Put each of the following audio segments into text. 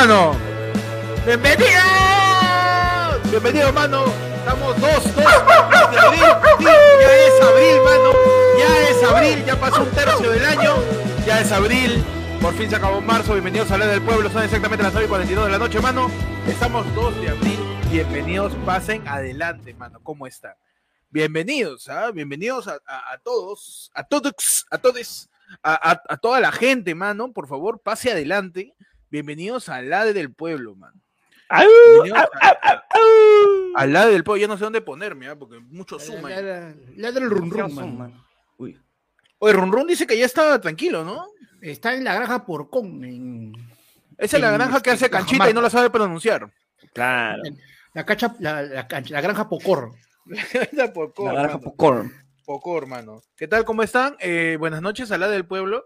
Mano, bienvenidos. Bienvenidos, mano. Estamos dos, dos de abril. Ya es abril, mano. Ya es abril, ya pasó un tercio del año. Ya es abril. Por fin se acabó marzo. Bienvenidos a la del pueblo. Son exactamente las 9 y 42 de la noche, mano. Estamos 2 de abril. Bienvenidos, pasen adelante, mano. ¿Cómo están? Bienvenidos, ¿ah? bienvenidos a, todos, a todos, a todos, a- a toda la gente, mano. Por favor, pase adelante. Bienvenidos al lado del pueblo, mano. Bienvenidos a- al lado del pueblo. Ya no sé dónde ponerme, ¿ah? porque mucho suma. ahí. Ladra el rum rum, Son, mano. mano. Uy. Oye, Run Run dice que ya está tranquilo, ¿no? Está en la granja Porcón, en Esa es la granja que hace canchita y no la sabe pronunciar. Claro. la, cacha, la, la cancha- la granja Pocor. La Pocor, La granja mano. Pocor, hermano. ¿Qué tal? ¿Cómo están? Eh, buenas noches al lado del pueblo.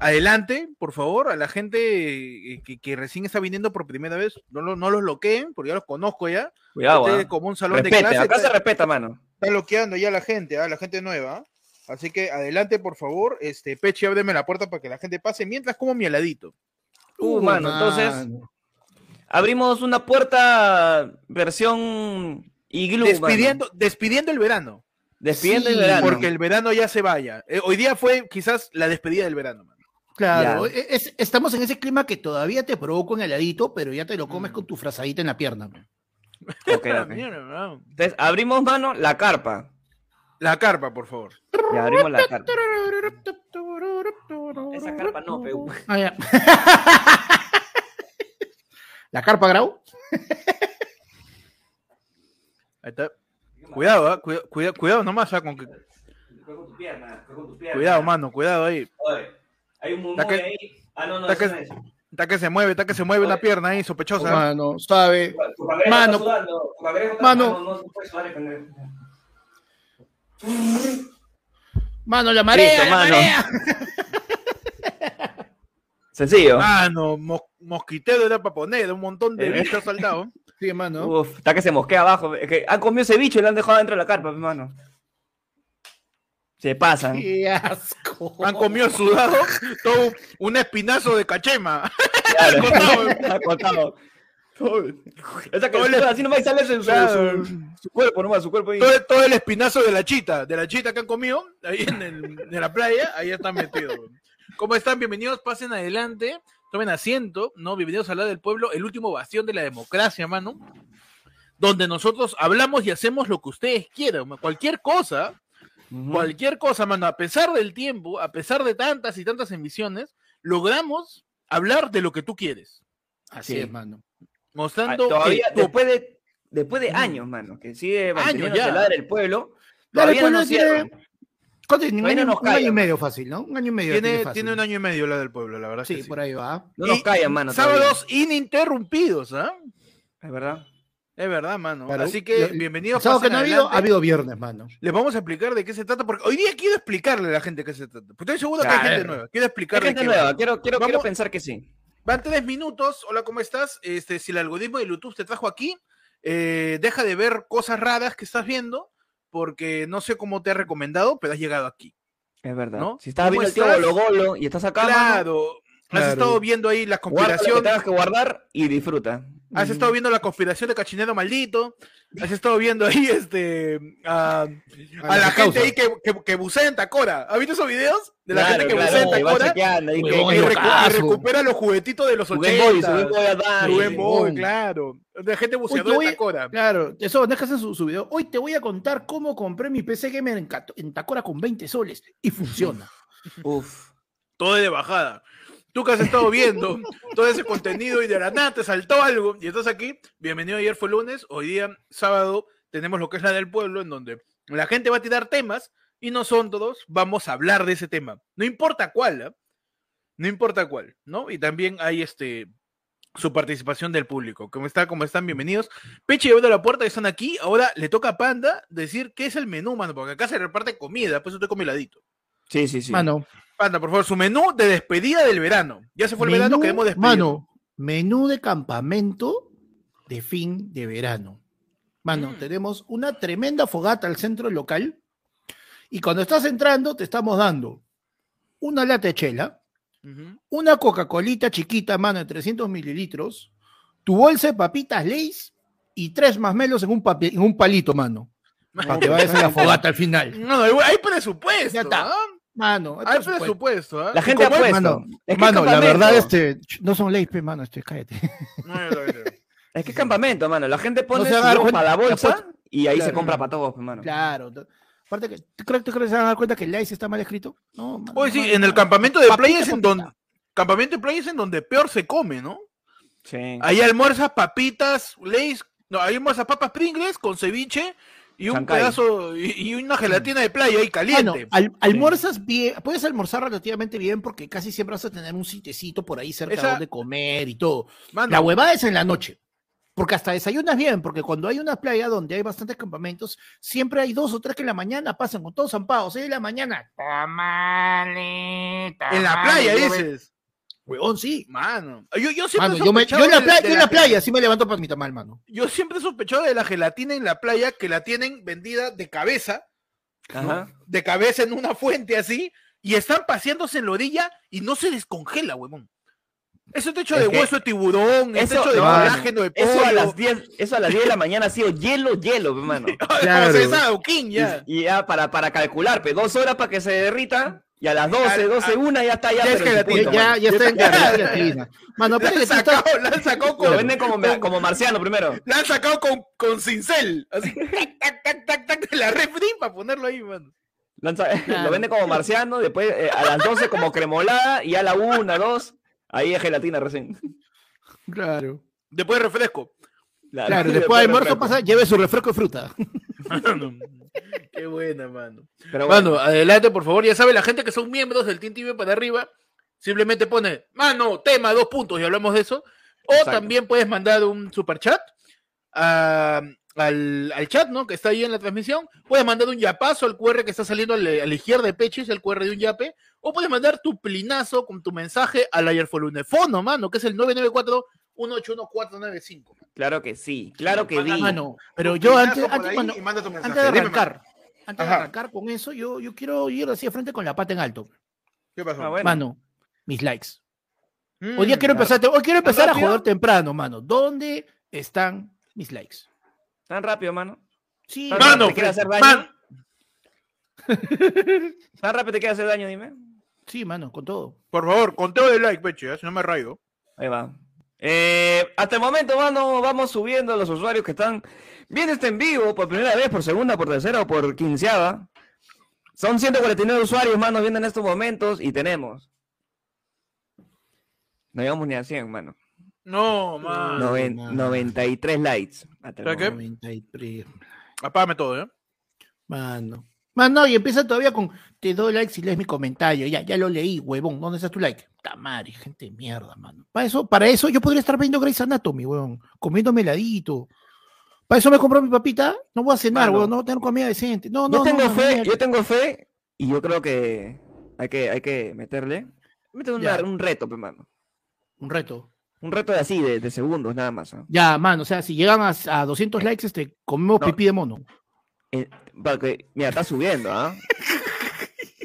Adelante, por favor, a la gente eh, que, que recién está viniendo por primera vez, no, lo- no los bloqueen, porque ya los conozco ya. Cuidado, Este ah. es como un salón de Respete, clase. acá se Está, respeta, mano. está bloqueando ya la gente, ¿ah? la gente nueva. ¿ah? Así que adelante, por favor. Este, Peche, ábreme la puerta para que la gente pase mientras como mi heladito. Uh, mano, entonces abrimos una puerta versión iglú, Despidiendo, mano. despidiendo el verano. Despidiendo el verano. Porque el verano ya se vaya. Eh, hoy día fue quizás la despedida del verano. mano. Claro, Ya. e- es- estamos en ese clima que todavía te provoca un heladito, pero ya te lo comes Mm. con tu frazadita en la pierna. man. Ok, ok. Mierda, mano. Entonces, abrimos, mano, la carpa. La carpa, por favor. Ya abrimos la carpa. Esa carpa no, pe. Ah, ya. la carpa grau. Ahí está. Cuidado, ¿ah? Cuida- cuida- cuidado nomás, ¿ah? con que- cuidado, mano, cuidado ahí. Hay un que- ahí. Ah, no, está que- Está que se mueve, está que se mueve una Oye. pierna ahí, sospechosa. Mano, sabe. Mano. Mano. Mano. Mano, la marea, Listo, la mano. marea. Sencillo. Mano, mos- mosquitero era para poner, un montón de Eh. bichos saltados. Sí, mano. Uf, está que se mosquea abajo. Es que han comido ese bicho y lo han dejado dentro de la carpa, hermano. Se pasan. Qué asco. Han comido sudado todo un espinazo de cachema. Claro. Contado. Contado. Esa que Todo el- así nomás sale su, su- Claro. su- su cuerpo nomás, su cuerpo ahí. Todo, todo el espinazo de la chita, de la chita que han comido, ahí en, el- en la playa, ahí están metidos. ¿Cómo están? Bienvenidos, pasen adelante, tomen asiento, ¿no? Bienvenidos a la del pueblo, el último bastión de la democracia, mano. Donde nosotros hablamos y hacemos lo que ustedes quieran, cualquier cosa, Ujú. cualquier cosa, mano, a pesar del tiempo, a pesar de tantas y tantas emisiones, logramos hablar de lo que tú quieres, Así Sí. es, mano. Ah, mostrando Todavía, que después de, después de años, mano, que sigue manteniendo ya. el del pueblo, todavía no pueblo tiene-. ¿Cuánto tiene? Un, Todavía año, no nos un año y medio fácil, ¿no? Un año y medio. tiene, fácil. tiene un año y medio la del pueblo, la verdad. Sí, que sí. por ahí va. No nos Y callan, mano. todavía. Sábados ininterrumpidos, ¿ah? Es verdad. Es verdad, mano. Claro. Así que Lo- bienvenidos. Sábado que no ha habido, adelante. ha habido viernes, mano. Les vamos a explicar de qué se trata, porque hoy día quiero explicarle a la gente de qué se trata. Porque estoy seguro que hay gente nueva. Quiero Hay explicarle gente qué nueva, va. quiero, quiero, quiero Vamos- pensar que sí. Van tres minutos. Hola, ¿cómo estás? Este, si el algoritmo de YouTube te trajo aquí, eh, deja de ver cosas raras que estás viendo, porque no sé cómo te ha recomendado, pero has llegado aquí. Es verdad. ¿No? Si estás ¿Cómo viendo el tío? Golo Golo y estás acá, mano, Claro. Has estado viendo ahí la guarda lo que tengas que guardar y disfruta. Has estado viendo la conspiración de Cachinero Maldito. Has estado viendo ahí este a, a la la gente causa. ahí que, que, que bucea en Tacora. ¿Has visto esos videos? De la Claro, gente que claro, bucea en Tacora chequeando, que- y, recu- recupera los juguetitos de los su Game Boy, 80. su Game Boy claro. De gente Uy, buceadora voy- Tacora. Claro, eso, no es que hacen su, su video. Hoy te voy a contar cómo compré mi PC Gamer en, en Tacora con 20 soles y funciona. Uf. Todo de bajada. Tú que has estado viendo todo ese contenido y de la nada te saltó algo y estás aquí. Bienvenido, ayer fue lunes, hoy día sábado tenemos lo que es la del pueblo en donde la gente va a tirar temas y nosotros vamos a hablar de ese tema. No importa cuál, ¿ah? no importa cuál, ¿no? Y también hay este su participación del público. ¿Cómo está? ¿Cómo están? Bienvenidos. Peche abriendo la puerta, están aquí. Ahora le toca a Panda decir qué es el menú, mano, porque acá se reparte comida, pues estoy con mi ladito. Sí, sí, sí. Mano, Panda, por favor, su menú de despedida del verano. Ya se fue el verano, menú- queremos despedir. Mano, menú de campamento de fin de verano. Mano, Mm. tenemos una tremenda fogata al centro local y cuando estás entrando te estamos dando una lata de chela, una Coca-Colita chiquita, mano, de 300 mililitros, tu bolsa de papitas Lays y tres masmelos en un, en un palito, mano. Para que vayas a la fogata al final. No, hay, presupuesto. Ya está. Mano, Hay esto es presupuesto. ¿ah? La gente ¿Y ha puesto. Mano, Es que mano, la verdad, este, no son Lays, pe, mano, este, cállate. No. Es que es campamento, mano. La gente pone su ropa a la bolsa y ahí se compra para todos, hermano. Claro. Aparte que, ¿tú crees, tú crees que se van a dar cuenta que Lays está mal escrito? No, mano, Oye, sí, en el campamento de playa es en donde. Campamento de playa es en donde peor se come, ¿no? Sí. Ahí almuerzas papitas, leis. No, ahí almuerzas papas Pringles con ceviche y un Chancay. pedazo y, y una gelatina de playa ahí caliente. al- almuerzas bien, puedes almorzar relativamente bien porque casi siempre vas a tener un sitecito por ahí cerca Esa- donde comer y todo. Mano, La huevada es en la noche. Porque hasta desayunas bien, porque cuando hay una playa donde hay bastantes campamentos, siempre hay dos o tres que en la mañana pasan con todos zampados. ¿eh? En la mañana. Tamale, en la tamale, playa dices. Huevón, sí. Mano, yo, yo siempre Mano, yo, me- yo en la playa, yo en la la- playa sí me levanto para mi tamal, mano. Yo siempre he sospechado de la gelatina en la playa que la tienen vendida de cabeza, de cabeza en una fuente así, y están paseándose en la orilla y no se descongela, huevón. Eso está hecho Es de que hueso de tiburón, eso- hecho de no, colágeno de pollo. Eso a las 10, eso a las 10 de la mañana ha sido hielo, hielo, hermano. Claro. Ya. Y, y ya para, para calcular, pe, dos horas para que se derrita y a las 12, Al- 12, al- una ya está ya. ya es pero gelatina. punto, ya, mano. ya está en gelatina. Mano, La espera que han sacado, la han sacado Lo con, venden como, con- como marciano primero. la han sacado con, con cincel. Así, tac, tac, tac, tac, tac, de la refri para ponerlo ahí, man. Lanza- Claro. Lo vende como marciano, después eh, a las 12 como cremolada y a la 1, 2, ahí es gelatina recién. Claro. Después refresco. Claro, después de almuerzo pasa, lleve su refresco de fruta. Qué buena, mano. Pero bueno, Mano, adelante, por favor. Ya sabe, la gente que son miembros del Team TV para arriba, simplemente pone, mano, tema, dos puntos, y hablamos de eso. O Exacto. también puedes mandar un super chat a- al, al chat, ¿no? Que está ahí en la transmisión. Puedes mandar un yapazo al QR que está saliendo a la, a la izquierda de Peche, es el QR de un yape. O puedes mandar tu plinazo con tu mensaje al Ayerfolunefono, mano, que es el 994-181-495. Claro que sí, claro que di. Mano, pero yo antes, antes, mano, antes de arrancar, antes de Ajá. arrancar con eso, yo, yo quiero ir así de frente con la pata en alto. ¿Qué pasó? Ah, bueno. Mano, mis likes. Mm, Hoy día quiero empezar, hoy quiero empezar a joder temprano, mano. ¿Dónde están mis likes? Tan rápido, mano. Sí, Mano, ¿Te quiere hacer daño? man, Tan rápido te quiere hacer daño, dime. sí, mano, con todo. por favor, conteo de like, Peche, ¿eh? si no me rayo. Ahí va. Eh, hasta el momento, mano, vamos subiendo los usuarios que están viendo este en vivo por primera vez, por segunda, por tercera o por quinceava. Son 149 usuarios, mano, viendo en estos momentos y tenemos. No llegamos ni a 100, mano. No, man. Noven- mano. 93 likes. hasta el ¿Sabes qué? momento. 93. Apágame todo, ¿eh? Mano. Mano, y empieza todavía con te doy like si lees mi comentario. Ya, ya lo leí, huevón. ¿Dónde está tu like? Tamari, gente de mierda, mano. Para eso, para eso yo podría estar viendo Grey's Anatomy, huevón. Comiéndome heladito. Para eso me compró mi papita. No voy a cenar, Mano. huevón. No tengo comida decente. No, Yo no, tengo no, no, fe, yo tengo fe y yo creo que hay que, hay que meterle. Meter una- Ya. un reto, pues, mano. Un reto. Un reto de así, de, de segundos, nada más. Ya, mano. O sea, si llegan a, a 200 likes, este, comemos No. pipí de mono. Eh, porque, mira, está subiendo, ¿ah?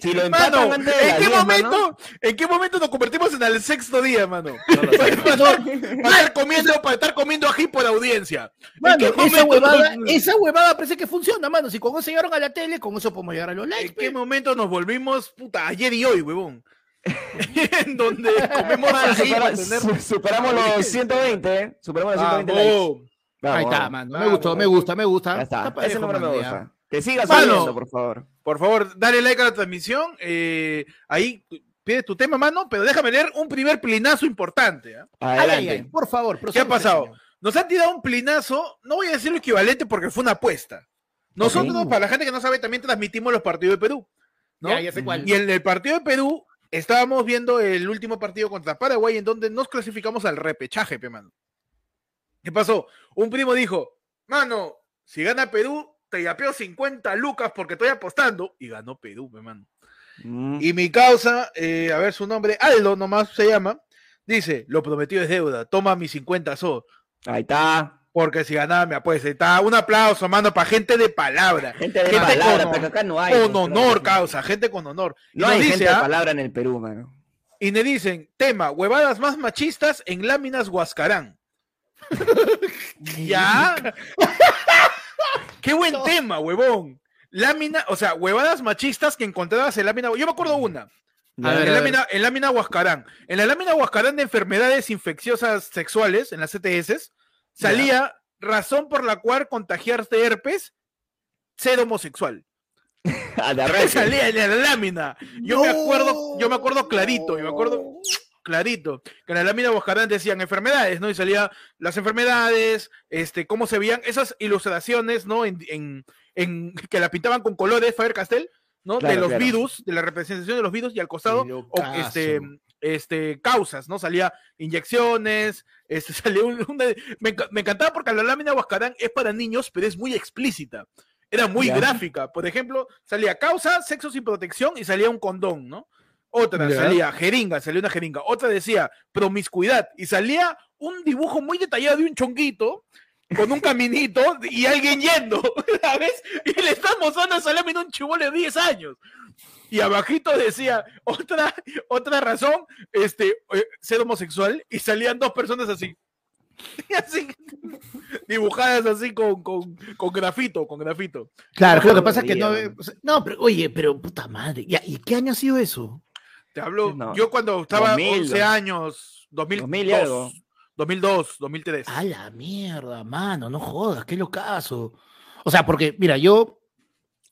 Si lo Mano, empatan antes de ¿en qué 10, momento? mano, ¿En qué momento nos convertimos en el sexto día, mano? no lo sé, mano. Para estar comiendo, para estar comiendo ají por audiencia. ¿En Mano, qué esa huevada, nos- esa huevada parece que funciona, mano. Si con eso llegaron a la tele, con eso podemos llegar a los likes. ¿En qué pe. momento nos volvimos, puta, ayer y hoy, huevón? en donde comemos ají supera- su- superamos los 120, ¿eh? Superamos los 120 likes. Vamos. Ahí está, vamos. mano. Me Vamos, gustó, me gusta, me gusta. Ya está. Está Ese número me gusta. Que siga subiendo, por favor. Por favor, dale like a la transmisión. eh, ahí pide tu tema, mano, pero déjame leer un primer plinazo importante. Ay, Adelante. ay, ay, por favor. ¿Qué ha pasado? Nos han tirado un plinazo, no voy a decir lo equivalente porque fue una apuesta. Nosotros, para la gente que no sabe, también transmitimos los partidos de Perú. ¿no? Ya, ya sé cuál. Y en el partido de Perú estábamos viendo el último partido contra Paraguay en donde nos clasificamos al repechaje, pe, mano. ¿Qué pasó? Un primo dijo, mano, si gana Perú, te yapeo 50 lucas porque estoy apostando. Y ganó Perú, pe, mano. Mm. Y mi causa, eh, a ver su nombre, Aldo nomás se llama, dice, lo prometido es deuda, toma mis 50 so, Ahí está. porque si ganaba me apuesta. Está, un aplauso, mano, para gente de palabra. Gente de Gente palabra, con- pero acá no hay. Con honor, causa, gente con honor. No hay dice, gente de ah, palabra en el Perú, mano. Y me dicen, tema, huevadas más machistas en láminas Huascarán. ¿Ya? Qué buen tema, huevón. Lámina, o sea, huevadas machistas que encontrabas en lámina. Yo me acuerdo una. A en, ver, lámina, en lámina Huascarán. En la lámina Huascarán de enfermedades infecciosas sexuales, en las CTS, salía razón por la cual contagiarse herpes, ser homosexual. Salía en la lámina. Yo me acuerdo, yo me acuerdo clarito, yo me acuerdo clarito, que en la lámina Huascarán decían enfermedades, ¿no? Y salía las enfermedades, este, cómo se veían esas ilustraciones, ¿no? En, en- en- que la pintaban con colores Faber Castell, ¿no? de los claro. virus, de la representación de los virus y al costado, o, este, este, causas, ¿no? Salía inyecciones, este, salía un, una- me, enca- me encantaba porque la lámina Huascarán es para niños, pero es muy explícita. Era muy Ya. gráfica. Por ejemplo, salía causa, sexo sin protección y salía un condón, ¿no? Otra salía jeringa, salía una jeringa. Otra decía promiscuidad y salía un dibujo muy detallado de un chonguito con un caminito y alguien yendo, ¿sabes? Y le están mostrando a un chivolo de 10 años. Y abajito decía otra, otra razón, este, eh, ser homosexual y salían dos personas así. Así, dibujadas así con, con, con grafito, con grafito. Claro, No lo que pasa es que no. No, pero oye, pero puta madre. ¿Y qué año ha sido eso? Te hablo, No. yo cuando estaba 2000, 11 años, 2002, 2000 y algo. 2002, 2003. A la mierda, mano, no jodas, qué locazo. O sea, porque, mira, yo.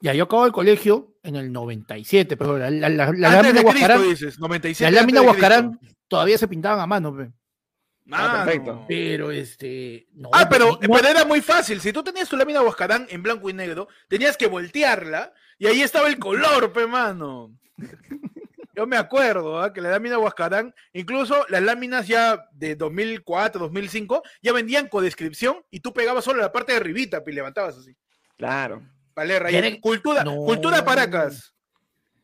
Ya, yo acabo el colegio en el 97, pero la, la, la, la lámina Huascarán, dices, 97 la lámina. Huascarán todavía se pintaban a mano, pe. Ah, Mano. perfecto. pero este. No, Ah, pero, no- pero era muy fácil. Si tú tenías tu lámina Huascarán en blanco y negro, tenías que voltearla y ahí estaba el color, pe mano. Yo me acuerdo ¿ah? que la lámina Huascarán, incluso las láminas ya de 2004, 2005, ya vendían codescripción y tú pegabas solo la parte de arribita y levantabas así. Claro. Vale. Cultura, No. cultura Paracas.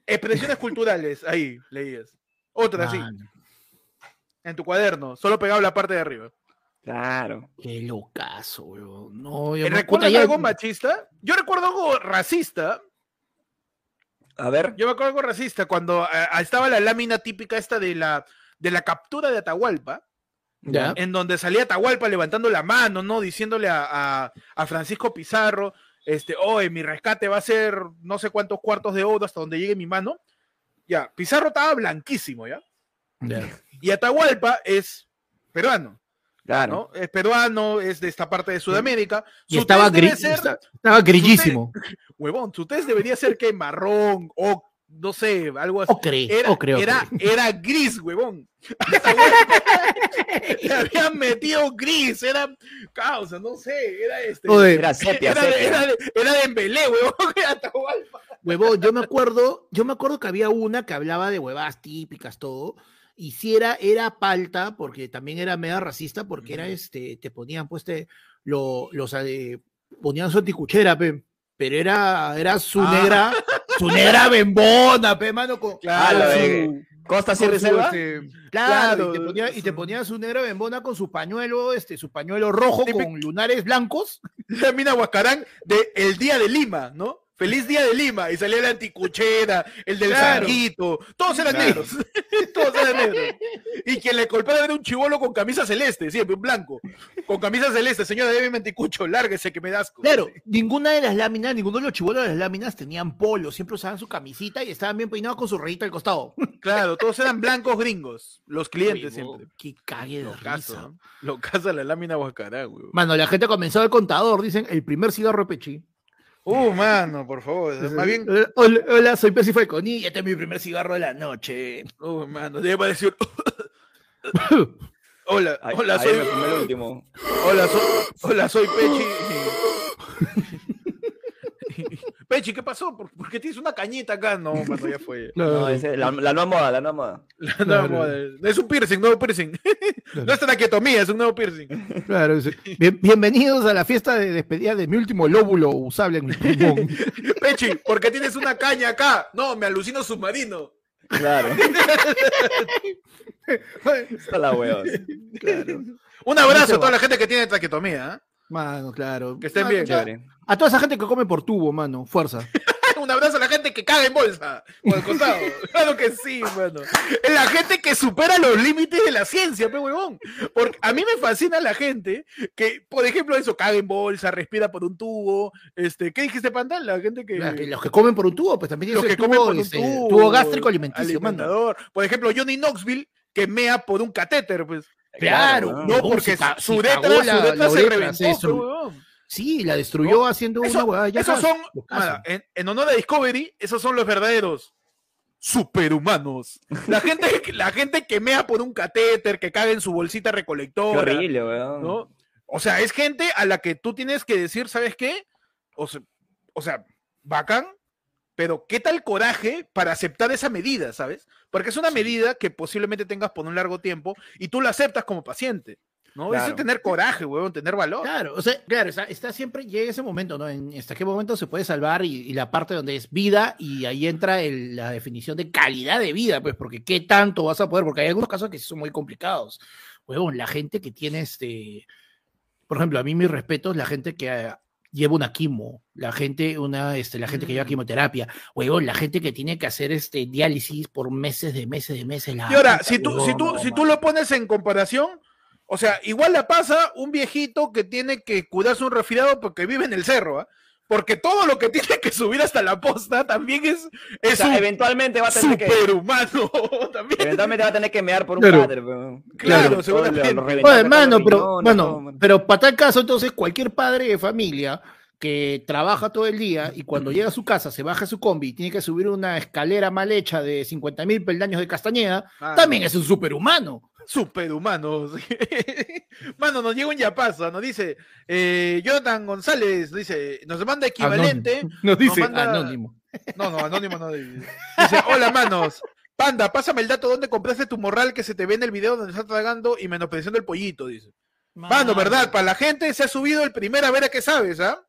Expresiones culturales, ahí leías. Otra así, en tu cuaderno, solo pegaba la parte de arriba. Claro. Qué locazo, weón. No, yo ¿Y no- ¿Recuerdas puta, ya- algo machista? Yo recuerdo algo racista. A ver. Yo me acuerdo algo racista cuando ah, estaba la lámina típica esta de la, de la captura de Atahualpa, Ya. en donde salía Atahualpa levantando la mano, ¿no? Diciéndole a, a- a Francisco Pizarro, este, oye, mi rescate va a ser no sé cuántos cuartos de oro hasta donde llegue mi mano. Ya, Pizarro estaba blanquísimo, ¿ya? Ya. Y Atahualpa es peruano, Claro. ¿no? Es peruano, es de esta parte de Sudamérica. Y Su estaba, tez debe gri- ser- esta- estaba grillísimo. huevón, su test debería ser que marrón o no sé, algo así. Ocre, Era, ocre, ocre. era, era gris, huevón. Le habían metido gris, era causa, no sé, era este. Oye, Era sepia, era, de, sepia. era, de, era de Embelé, huevón, Atahualpa. Huevón, yo me acuerdo, yo me acuerdo que había una que hablaba de huevadas típicas, todo, y si era, era palta, porque también era media racista, porque era este, te ponían pues te, lo, los eh, ponían su anticuchera, pe, pero era, era su Ah. negra, su negra bembona, pe, mano, con, la con de Costa su, Selva. este, claro, y te Claro, ponía, y te su- ponía su negra bembona con su pañuelo, este, su pañuelo rojo con lunares blancos. La mina Huascarán de El Día de Lima, ¿no? Feliz Día de Lima. Y salía la anticuchera, el del Claro. sanguito. Todos eran Claro. negros. Todos eran negros. Y quien le golpeaba era un chivolo con camisa celeste, siempre, un blanco. Con camisa celeste. Señora, déjeme anticucho, lárguese que me das. Claro, ninguna de las láminas, ninguno de los chibolos de las láminas tenían polo, siempre usaban su camisita y estaban bien peinados con su rayita al costado. Claro, todos eran blancos gringos. Los clientes siempre. Qué cague de Lo risa. caso, Lo casa la lámina Huascarán, weón. Mano, la gente ha comenzado el contador, dicen, el primer cigarro de Pechi. Uh, mano, por favor. Más bien, Hola, hola, soy Percy Falconi y este es mi primer cigarro de la noche. uh, mano, debe decir. Hola. Hola, soy, hola, soy Pechi. Pechi, ¿qué pasó? ¿Por, por qué tienes una cañita acá? No, mano, ya fue. No, ese- la, la nueva moda, la nueva moda. La Claro. nueva moda. Es un piercing, nuevo piercing. No es traqueotomía, es un nuevo piercing. Claro. Bien- bienvenidos a la fiesta de despedida de mi último lóbulo usable en mi pulmón. Pechi, ¿por qué tienes una caña acá? No, me alucino submarino. Claro. Esa la hueva. Claro. Un abrazo a toda la gente que tiene traqueotomía. ¿Eh? Mano, claro. Que estén bien. ya. A toda esa gente que come por tubo, mano, fuerza. un abrazo a la gente que caga en bolsa. Por el costado. claro que sí, mano. Es la gente que supera los límites de la ciencia, pe huevón. Porque a mí me fascina la gente que, por ejemplo, eso, caga en bolsa, respira por un tubo. Este, ¿qué dijiste, Panda? La gente que. Que- Los que comen por un tubo, pues también los que comen por un tubo, tubo gástrico alimenticio, mano. alimentador. Por ejemplo, Johnny Knoxville que mea por un catéter, pues. Claro, ¿no? Porque su si uretra, cagó su la- la se reventó, se. Sí, la destruyó No, haciendo Eso- una huevada. Ya esos son, en, en honor a Discovery, esos son los verdaderos superhumanos. La gente, la gente que mea por un catéter, que caga en su bolsita Qué recolectora. horrible, weón. ¿no? O sea, es gente a la que tú tienes que decir, ¿sabes qué? O sea, o sea, bacán, pero ¿qué tal coraje para aceptar esa medida, ¿sabes? Porque es una medida que posiblemente tengas por un largo tiempo y tú la aceptas como paciente, ¿no? Eso es tener coraje, huevón, tener valor. Claro, o sea, claro, está, está siempre, llega ese momento, ¿no? En hasta qué momento se puede salvar y, y la parte donde es vida y ahí entra el- la definición de calidad de vida, pues, porque qué tanto vas a poder, porque hay algunos casos que son muy complicados. Huevón, la gente que tiene este, por ejemplo, a mí mis respetos, la gente que ah, lleva una quimo, la gente, una, este, la gente que lleva Mm. quimioterapia, huevón, la gente que tiene que hacer este diálisis por meses de meses de meses. la Y ahora, si tú, si tú, no, si tú lo pones en comparación, o sea, igual la pasa un viejito que tiene que cuidarse un resfriado porque vive en el cerro, ¿ah? Porque todo lo que tiene que subir hasta la posta también es, O es sea, un eventualmente va a tener que. superhumano. también. Eventualmente va a tener que mear por un Claro. weón. Claro, Todo seguramente. lo- lo reventado Oye, que mano, está pero, los riñones, bueno, mano. pero para tal caso, entonces, cualquier padre de familia que trabaja todo el día y cuando llega a su casa se baja su combi y tiene que subir una escalera mal hecha de 50 mil peldaños de Castañeda, Ah, también es un superhumano. Superhumanos. Mano, nos llega un yapazo, nos dice eh, Jonathan González, dice, nos manda equivalente. Anónimo. Nos dice manda- anónimo. No, no, anónimo no. Dice, hola manos. Panda, pásame el dato donde compraste tu morral que se te ve en el video donde estás tragando y menospreciando el pollito, dice. Mano, ¿verdad? Para la gente se ha subido el primera vera que sabes, ¿ah?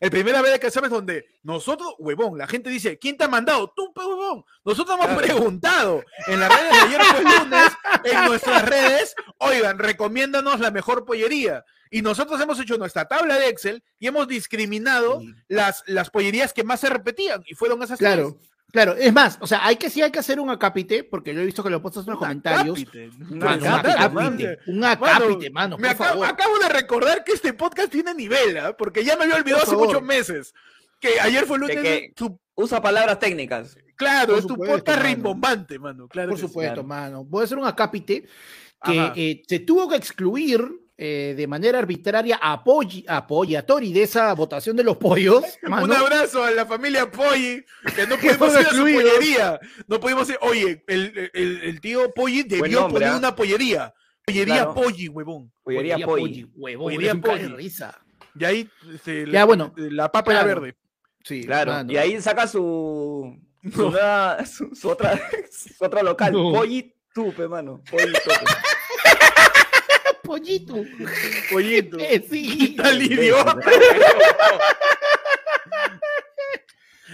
El primera vera que sabes donde nosotros, huevón, la gente dice, ¿quién te ha mandado? Tú, pe, huevón. Nosotros hemos Claro. preguntado en las redes de ayer fue lunes, en nuestras redes, oigan, recomiéndanos la mejor pollería. Y nosotros hemos hecho nuestra tabla de Excel y hemos discriminado las, las pollerías que más se repetían y fueron esas Claro, tres. Claro. Es más, o sea, hay que sí hay que hacer un acápite, porque yo he visto que lo postas en los comentarios. acápite. Un acápite, un acápite, mano, me por acabo, favor. acabo de recordar que este podcast tiene nivel, ¿ah? porque ya me había olvidado hace muchos meses. Que ayer fue lunes. que- su- Usa palabras técnicas. claro, Por es tu supuesto, podcast rimbombante, mano. Claro Por sí. supuesto, claro. mano. Puede ser un acápite que eh, se tuvo que excluir eh, de manera arbitraria a Poggi- a Poggi, a Tori de esa votación de los pollos. mano. Un abrazo a la familia Polly, que no pudimos ir a su pollería. No pudimos ir. Oye, el, el- el tío Polly debió nombre, poner ¿ah? una pollería. Pollería Claro. Polly, huevón. Pollería Pollería Polly. Huevón, Pollería risa. Y ahí este, Ya, bueno. la papa era Claro. verde. Sí, Claro. mano. Y ahí saca su. Su, No. nueva- su, su otra, su otro local. No. Pollitupe, mano. Pollitupe. Pollito. Pollito. Eh, sí. Tal idiota.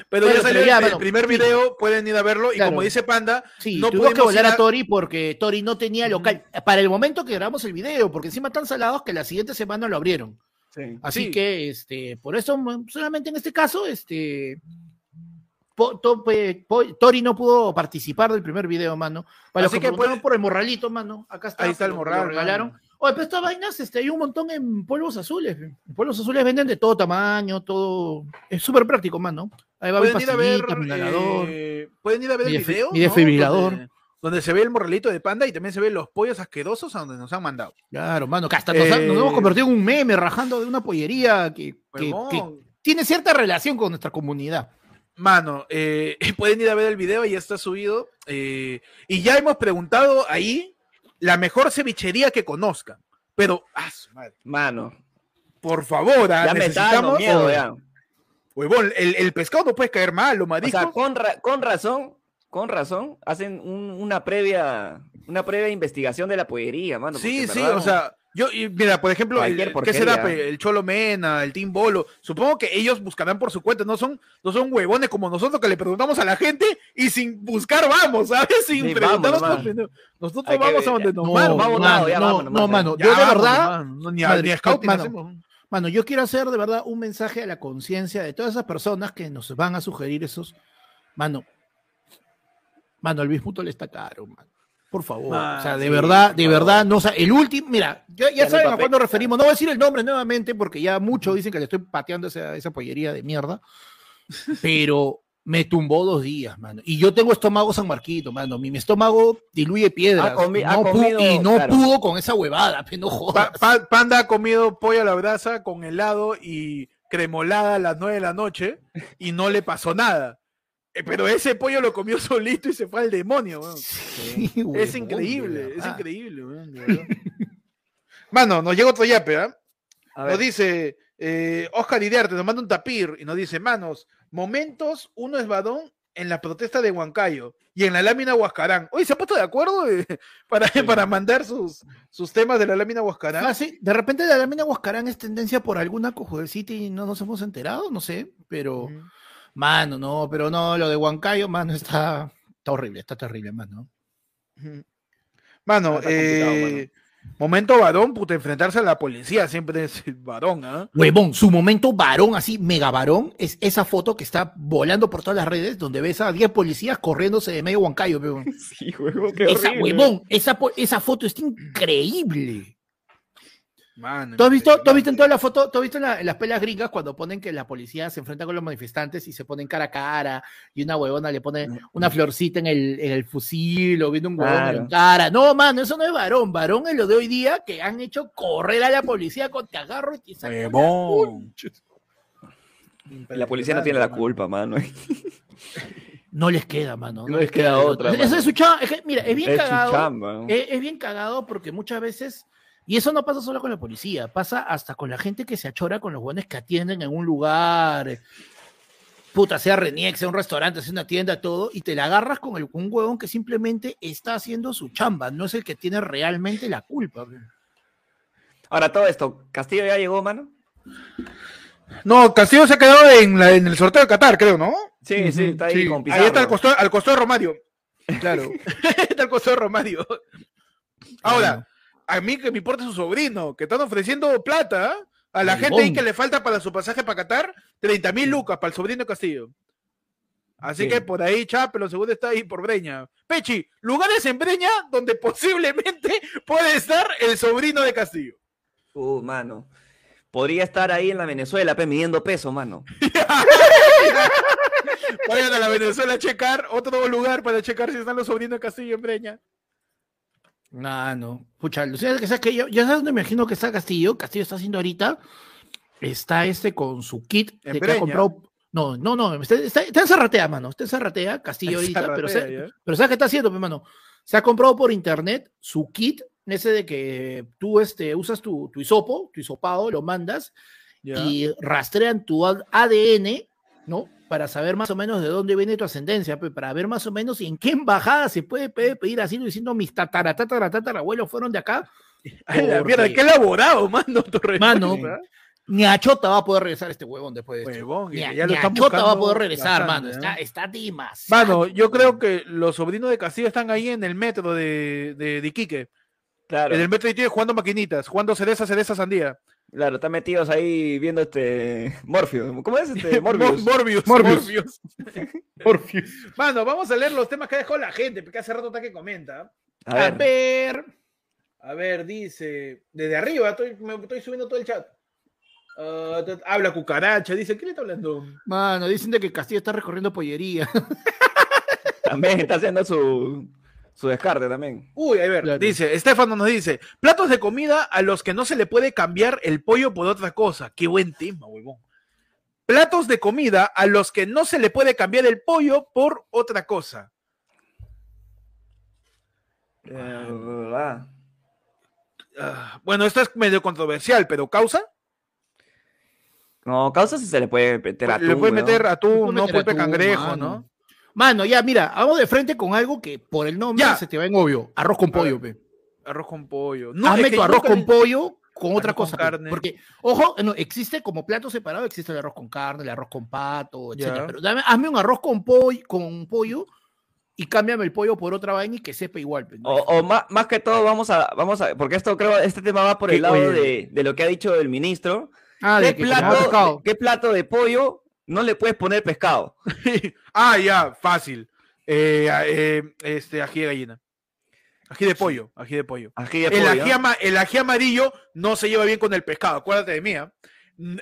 Pero Bueno, ya salió pero ya, el, bueno, primer sí. video, pueden ir a verlo. Y Claro. como dice Panda, Sí, no tuvimos que volar a a- Tori porque Tori no tenía local. Para el momento que grabamos el video, porque encima están salados que la siguiente semana lo abrieron. Sí. Así Sí. que, este, por eso, mm, solamente en este caso, este, Po- To- pe- Po- Tori no pudo participar del primer video, mano. Para los Así que, que pueden- por el morralito, mano. Acá está. Ahí está el lo- lo morral, regalaron. Oye, pero estas vainas, este, hay un montón en polvos azules. En polvos azules venden de todo tamaño, todo. Es súper práctico, mano. Ahí va pueden ir a ver. eh, pueden ir a ver el video. mi ¿no? desfibrilador. Donde, donde se ve el morralito de Panda y también se ven los pollos asquerosos a donde nos han mandado. Claro, mano, que hasta nos, han- nos Eh, hemos convertido en un meme rajando de una pollería que, que- Huevón. que tiene cierta relación con nuestra comunidad. Mano, eh, pueden ir a ver el video, ya está subido. eh, y ya hemos preguntado ahí la mejor cevichería que conozcan. Pero, ah, madre, Mano. por favor, ah, Ya me necesitamos. miedo, ya. Huevón, el, el pescado no puede caer mal, los O mariscos. sea, con, ra- con razón, con razón, hacen un- una previa, una previa investigación de la pollería, mano. sí, sí, o sea, yo, y mira, por ejemplo, el, ¿qué será? El Cholo Mena, el Team Bolo. Supongo que ellos buscarán por su cuenta, no son, no son huevones como nosotros que le preguntamos a la gente y sin buscar vamos, ¿sabes? Sin Sí, preguntarnos. vamos nosotros Hay que vamos ver, a donde ya. nos No, vamos, mano, nada, ya no, vámonos, no, mano. Ya yo de vamos, verdad, mano, no, ni, a- madre, ni a scouting mano. Mano, yo quiero hacer de verdad un mensaje a la conciencia de todas esas personas que nos van a sugerir esos. Mano, mano, el bismuto le está caro, mano. Por favor. Ah, o sea, de sí, verdad, de verdad, no, o sea, el último, mira, ya Ya saben a cuándo referimos. No voy a decir el nombre nuevamente porque ya muchos dicen que le estoy pateando esa, esa pollería de mierda. Pero me tumbó dos días, mano. Y yo tengo estómago San Marquito, mano. Mi, mi estómago diluye piedras. Comi- no comido, y no claro. pudo con esa huevada, no jodas. Pa- pa- Panda ha comido pollo a la brasa con helado y cremolada a las 9 de la noche y no le pasó nada. Eh, Pero ese pollo lo comió solito y se fue al demonio. weón. Sí, Es huevón, de increíble, es verdad. increíble. weón. Mano, nos llega otro yape, ¿ah? A Nos dice eh, Oscar Idiarte, nos manda un tapir y nos dice, manos, momentos, uno es varón en la protesta de Huancayo y en la lámina Huascarán. Oye, ¿se ha puesto de acuerdo eh, para, para mandar sus, sus temas de la lámina Huascarán? Ah, sí, de repente la lámina Huascarán es tendencia por alguna cojudecita y no nos hemos enterado, no sé, pero. Mano, no, pero no, lo de Huancayo, mano, está, está horrible, está terrible, mano. Mano, eh, momento varón, puta, enfrentarse a la policía siempre es varón, ¿ah? Huevón, su momento varón, así, mega varón, es esa foto que está volando por todas las redes, donde ves a 10 policías corriéndose de medio Huancayo, huevón. sí, huevón, qué Esa, horrible. huevón, esa, esa foto está increíble. Mano, ¿Tú has visto, tú has visto en toda la foto, tú has visto en, la- en las pelas gringas cuando ponen que la policía se enfrenta con los manifestantes y se ponen cara a cara y una huevona le pone una florcita en el, en el fusil o viene un huevón Claro. en cara? No, mano, eso no es varón. Varón es lo de hoy día que han hecho correr a la policía con te agarro y te saco la. La policía no tiene la culpa, mano. No les queda, mano. No les queda otra, mano. es su chamba. Es que, mira, es bien Es cagado. chamba. Es, es bien cagado porque muchas veces, y eso no pasa solo con la policía, pasa hasta con la gente que se achora con los buenos que atienden en un lugar, puta, sea Reniex, sea un restaurante, sea una tienda, todo, y te la agarras con el, un huevón que simplemente está haciendo su chamba, no es el que tiene realmente la culpa. Ahora, todo esto, ¿Castillo ya llegó, mano? No, Castillo se ha quedado en, la- en el sorteo de Qatar, creo, ¿no? Sí, sí, está ahí Sí. con Ahí Pizarro. está al costado, al costado de Romario. Claro. está al costado de Romario. Ahora, a mí que me importa su sobrino, que están ofreciendo plata ¿ah? a la gente ahí que le falta para su pasaje para Qatar, 30 mil lucas para el sobrino de Castillo. Así Sí. que por ahí, Chapelo seguro está ahí por Breña. Pechi, lugares en Breña donde posiblemente puede estar el sobrino de Castillo. Uh, mano. Podría estar ahí en la Venezuela, pe, midiendo peso, mano. Vayan a la Venezuela a checar, otro lugar para checar si están los sobrinos de Castillo en Breña. No, no. Pucha, Lucía, que sabes que yo, ya sabes dónde me imagino que está Castillo. Castillo está haciendo ahorita. Está este con su kit de que ha comprado. No, no, no. Está, está, está en Zarratea, mano. Está en Zarratea, Castillo ahorita. Pero, pero ¿sabes qué está haciendo, mi hermano? Se ha comprado por internet su kit, ese de que tú este, usas tu, tu hisopo, tu hisopado, lo mandas Ya. y rastrean tu ad- ADN, ¿no? Para saber más o menos de dónde viene tu ascendencia, para ver más o menos en qué embajada se puede pe- pedir asilo diciendo mis tatara, tatara, tatarabuelos fueron de acá. Ay, la mierda, qué elaborado, mano. tu Mano, respuesta. Ni a Chota va a poder regresar este huevón después de esto. Huevón, Ni a, que ya lo ni a están Chota va a poder regresar, bastante, mano. ¿eh? Está, está demasiado. Mano, yo creo que los sobrinos de Castillo están ahí en el metro de, de, de Iquique. Claro, En el metro de Iquique jugando maquinitas, jugando cereza, cereza, sandía. Claro, están metidos ahí viendo este Morpheus. ¿Cómo es este Mor- Morbius? Morbius. Morbius. Morbius. Mano, vamos a leer los temas que dejó la gente, porque hace rato está que comenta. A A ver. A ver, dice, desde arriba, estoy, me estoy subiendo todo el chat. Ah, te- habla cucaracha, dice, ¿qué le está hablando? Mano, dicen de que Castillo está recorriendo pollería. también está haciendo su, su descarte también. Uy, a ver, Claro. dice, Estefano nos dice, platos de comida a los que no se le puede cambiar el pollo por otra cosa. Qué buen tema, huevón. Platos de comida a los que no se le puede cambiar el pollo por otra cosa. Eh, ah. Ah, bueno, esto es medio controversial, pero ¿causa? No, causa si se le puede meter a le puede meter atún, puede no meter atún, cangrejo, mano. ¿no? Mano, ya, mira, vamos de frente con algo que por el nombre Ya. se te va en obvio. Arroz con pollo, pe. Arroz con pollo. No, Hazme es que tu arroz con le- pollo con otra Arroz cosa. carne. Porque, ojo, no, existe como plato separado, existe el arroz con carne, el arroz con pato, Ya. etcétera. Pero dame, hazme un arroz con pollo, con pollo y cámbiame el pollo por otra vaina y que sepa igual. O, o más, más que todo, vamos a, vamos a, porque esto creo, este tema va por Que, el lado de, de lo que ha dicho el ministro, Ah, de ¿Qué que comemos plato. ¿Qué plato de pollo no le puedes poner pescado? ah, ya, fácil. Eh, eh, este, ají de gallina. Ají de pollo, ají de pollo. Ají de El pollo. ají, ama- el ají amarillo no se lleva bien con el pescado, acuérdate de mí. ¿ah?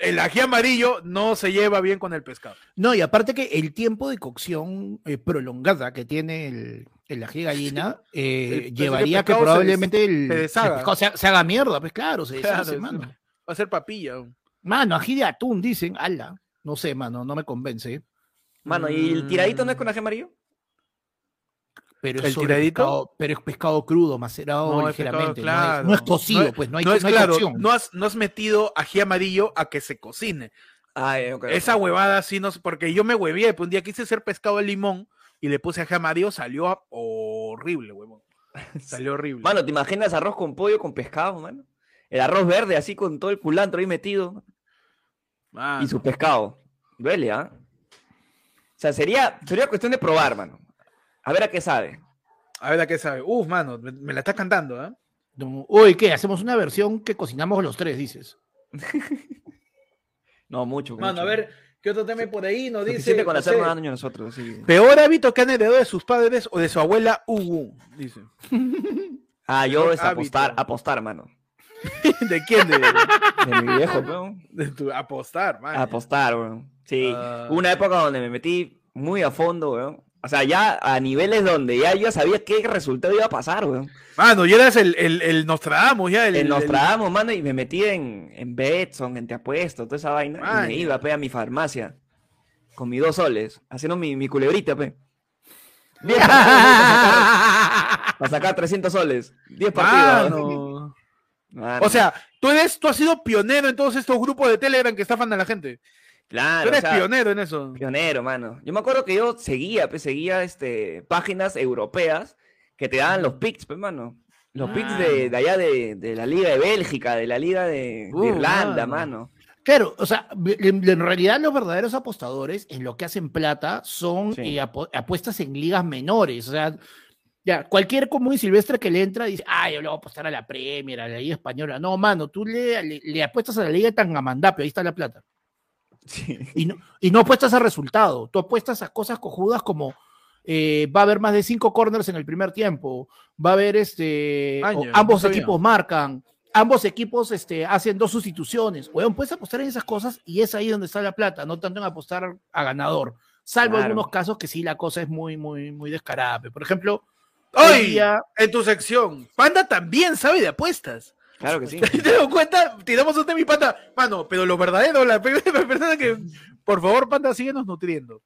El ají amarillo no se lleva bien con el pescado. No, y aparte que el tiempo de cocción eh, prolongada que tiene el, el ají de gallina eh, El- el llevaría que se probablemente el, se deshaga. el pescado se, se haga mierda, pues claro, se Claro, deshace, es- mano. Va a ser papilla. Mano, ají de atún, dicen, ala. No sé, mano, no me convence. Mano, ¿y el tiradito no es con ají amarillo? Pero ¿El es tiradito? pescado- pero es pescado crudo, macerado No, es pescado, ligeramente. no es- no, es, claro. cocido, No pues, no hay, no es no hay claro, cocción. no has, no has metido ají amarillo a que se cocine. Ay, ok. Esa huevada sí no sé, porque yo me huevié, pues un día quise hacer pescado de limón y le puse ají amarillo, salió a- horrible, huevón. Salió horrible. Mano, ¿te imaginas arroz con pollo con pescado, mano? El arroz verde así con todo el culantro ahí metido Mano. y su pescado. Duele, ¿ah? O sea, sería, sería cuestión de probar, mano. A ver a qué sabe. A ver a qué sabe. Uf, mano, me, me la estás cantando, ¿ah? No, Uy, ¿qué? Hacemos una versión que cocinamos los tres, dices. No, mucho. Mano, mucho. a ver, ¿qué otro tema hay por ahí? Nos dice. Con hacernos daño nosotros, sí. Peor hábito que han heredado de sus padres o de su abuela Ugu, dice. Ah, yo Peor es apostar, hábito. apostar, mano. ¿De quién? De, De mi viejo, weón. de tu apostar, man. Apostar, weón. Sí. Ah. Una época donde me metí muy a fondo, weón. O sea, ya a niveles donde ya yo sabía qué resultado iba a pasar, weón. Mano, ya eras el, el, el Nostradamus, ya. El, el- Nostradamus, mano, y me metí en, en Betson, en Te Apuesto, toda esa vaina. y me iba, pe, a mi farmacia. Con mis dos soles, haciendo mi, mi culebrita, pe. Diez partidos, para, sacar, para sacar 300 soles. 10 partidos. Mano. Mano, O sea, tú eres, tú has sido pionero en todos estos grupos de Telegram que estafan a la gente. claro, Tú o eres sea, pionero en eso. Pionero, mano. Yo me acuerdo que yo seguía, pues, seguía este, páginas europeas que te daban los picks, pues, mano. Los picks de, de allá de, de la Liga de Bélgica, de la Liga de, de Uh, Irlanda, mano. mano. Claro, o sea, en, en realidad los verdaderos apostadores en lo que hacen plata son Sí. eh, apu- apuestas en ligas menores. O sea, ya, cualquier común y silvestre que le entra dice, ah, yo le voy a apostar a la Premier, a la Liga Española. No, mano, tú le, le, le apuestas a la Liga de Tangamandapio, ahí está la plata. Sí. Y no, y no apuestas a resultado, tú apuestas a cosas cojudas como eh, va a haber más de cinco corners en el primer tiempo, va a haber este, Año, no ambos equipos marcan, ambos equipos este, hacen dos sustituciones. Weón, puedes apostar en esas cosas y es ahí donde está la plata, no tanto en apostar a ganador. Salvo Claro. algunos casos que sí la cosa es muy, muy, muy descarada. Por ejemplo, hoy día- en tu sección, Panda también sabe de apuestas. Claro que sí. ¿Te das cuenta? Tiramos un tema y Panda. Mano, pero lo verdadero, la primera persona que. Por favor, Panda, síguenos nutriendo.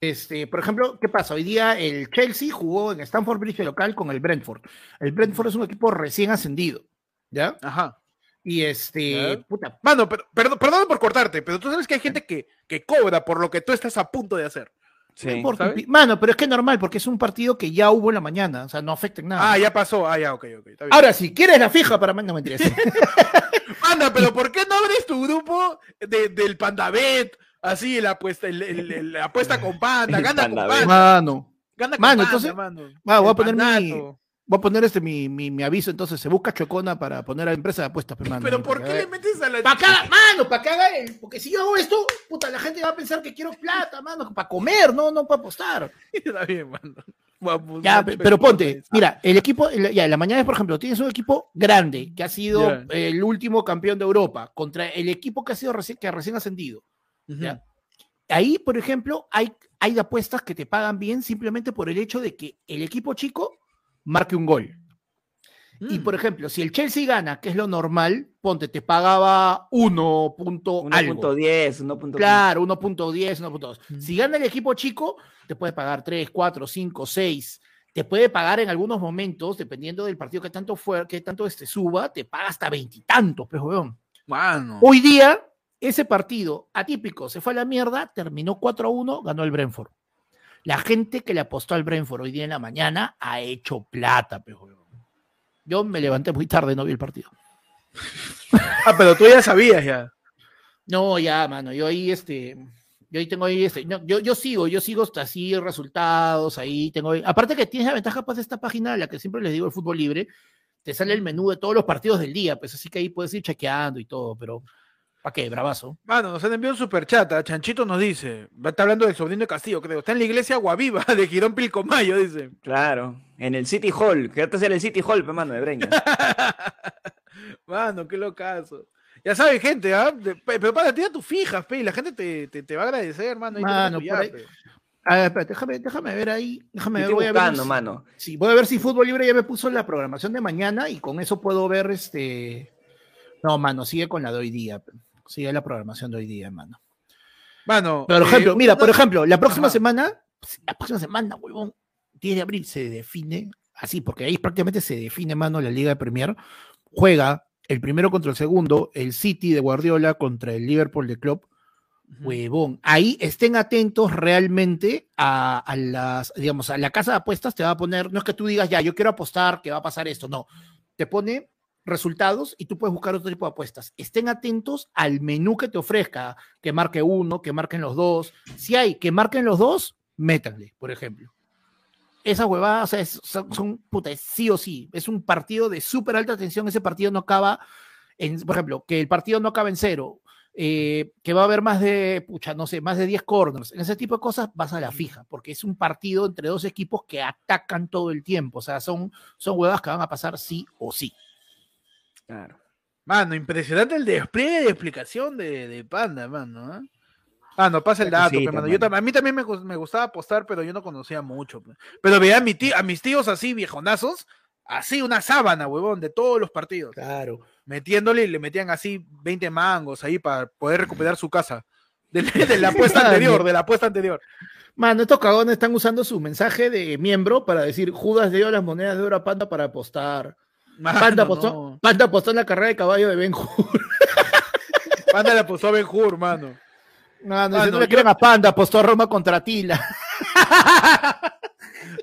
Este, por ejemplo, ¿qué pasa? Hoy día el Chelsea jugó en Stamford Bridge local con el Brentford. El Brentford es un equipo recién ascendido, ¿ya? Ajá. Y este, Ya. puta, Mano, pero, perdón, perdón por cortarte, pero tú sabes que hay gente que, que cobra por lo que tú estás a punto de hacer. Mano, pero es que es normal, porque es un partido que ya hubo en la mañana, o sea, no afecta en nada. Ah, ya pasó. Ah, ya, ok, ok. Está bien. Ahora, si quieres la fija para no me interesa. Panda, pero ¿por qué no abres tu grupo de- del Pandabet? Así, la apuesta, el- el- el- la apuesta con Panda, gana con. Panda. Mano, Gana con Mano, Panda, entonces- mano. Ah, voy a poner mi-. Voy a poner este mi, mi, mi aviso, entonces se busca Chocona para poner a la empresa de apuestas, pe, mano. Pero ¿por qué le metes a la Para haga- mano, para que haga el. Porque si yo hago esto, puta, la gente va a pensar que quiero plata, mano, para comer, no, no para apostar. Está bien, mano. Ya, pero ponte, mira, el equipo, ya, en la mañana, por ejemplo, tienes un equipo grande que ha sido Ya. el último campeón de Europa contra el equipo que ha sido recién, que ha recién ascendido. Ujú. ¿ya? Ahí, por ejemplo, hay, hay apuestas que te pagan bien simplemente por el hecho de que el equipo chico marque un gol. Y Mm. por ejemplo, si el Chelsea gana, que es lo normal, ponte, te pagaba 1. punto algo. 1.10, 1.15. Claro, 1.10, 1.2. Mm. Si gana el equipo chico, te puede pagar 3, 4, 5, 6. Te puede pagar en algunos momentos, dependiendo del partido que tanto fue, que tanto este suba, te paga hasta veintitantos, pues, weón. Mano. Hoy día, ese partido atípico se fue a la mierda, terminó 4 a 1, ganó el Brentford. La gente que le apostó al Brentford hoy día en la mañana ha hecho plata, weón. Yo me levanté muy tarde, no vi el partido. Ah, pero tú ya sabías ya. No, ya, mano, yo ahí, este, yo ahí tengo ahí, este, no, yo, yo sigo, yo sigo hasta así resultados, ahí tengo, ahí- aparte que tienes la ventaja, pues, de esta página, la que siempre les digo, el fútbol libre, te sale el menú de todos los partidos del día, pues así que ahí puedes ir chequeando y todo, pero ¿para qué? Bravazo. Mano, nos han enviado un superchat. ¿ah? Chanchito nos dice. Estar hablando del sobrino de Castillo, creo. Está en la iglesia Guaviva de Girón Pilcomayo, dice. Claro, en el City Hall. Quédate en el City Hall, mano, de Breña. Mano, qué locazo. Ya sabes, gente, ¿ah? De- pe- Pero para ti a tus fijas, pe, y la gente te, te, te va a agradecer, hermano. Mano, por ahí-. A ver, espérate, déjame, déjame ver ahí. Déjame ver, Estoy voy a ver. buscando, si- mano. Sí, voy a ver si Fútbol Libre ya me puso la programación de mañana y con eso puedo ver este. No, mano, sigue con la de hoy día. pe. Sigue la programación de hoy día, mano. Mano. Por eh, ejemplo, mira, por ejemplo, la próxima Ajá. semana, la próxima semana, huevón, 10 de abril se define así, porque ahí prácticamente se define, mano, la Liga de Premier. Juega el primero contra el segundo, el City de Guardiola contra el Liverpool de Klopp. Huevón, ahí estén atentos realmente a, a las, digamos, a la casa de apuestas te va a poner, no es que tú digas, ya, yo quiero apostar que va a pasar esto, no, te pone resultados y tú puedes buscar otro tipo de apuestas. Estén atentos al menú que te ofrezca, que marque uno, que marquen los dos. Si hay que marquen los dos, métanle, por ejemplo. Esas huevadas, o sea, es- son, son, puta, es sí o sí. Es un partido de súper alta tensión. Ese partido no acaba en, por ejemplo, que el partido no acaba en cero, eh, que va a haber más de, pucha, no sé, más de 10 corners. En ese tipo de cosas vas a la fija, porque es un partido entre dos equipos que atacan todo el tiempo. O sea, son, son huevas que van a pasar sí o sí. Claro. Mano, impresionante el despliegue de explicación de, de Panda, mano. ¿ah? Ah, no, pasa el dato, cosita, mano. Yo a mí también me, gus- me gustaba apostar, pero yo no conocía mucho. pe. Pero veía a, mi tío, a mis tíos así, viejonazos, así una sábana, huevón, de todos los partidos. Claro. Metiéndole y le metían así 20 mangos ahí para poder recuperar su casa. De, de la apuesta anterior, de la apuesta anterior. Mano, estos cagones están usando su mensaje de miembro para decir Judas dio las monedas de oro a Panda para apostar. Mano, Panda apostó, no. Panda apostó en la carrera de caballo de Ben Hur. Panda le apostó a Ben Hur, mano. Mano, Mano, si no le yo- creen a Panda, apostó a Roma contra Tila.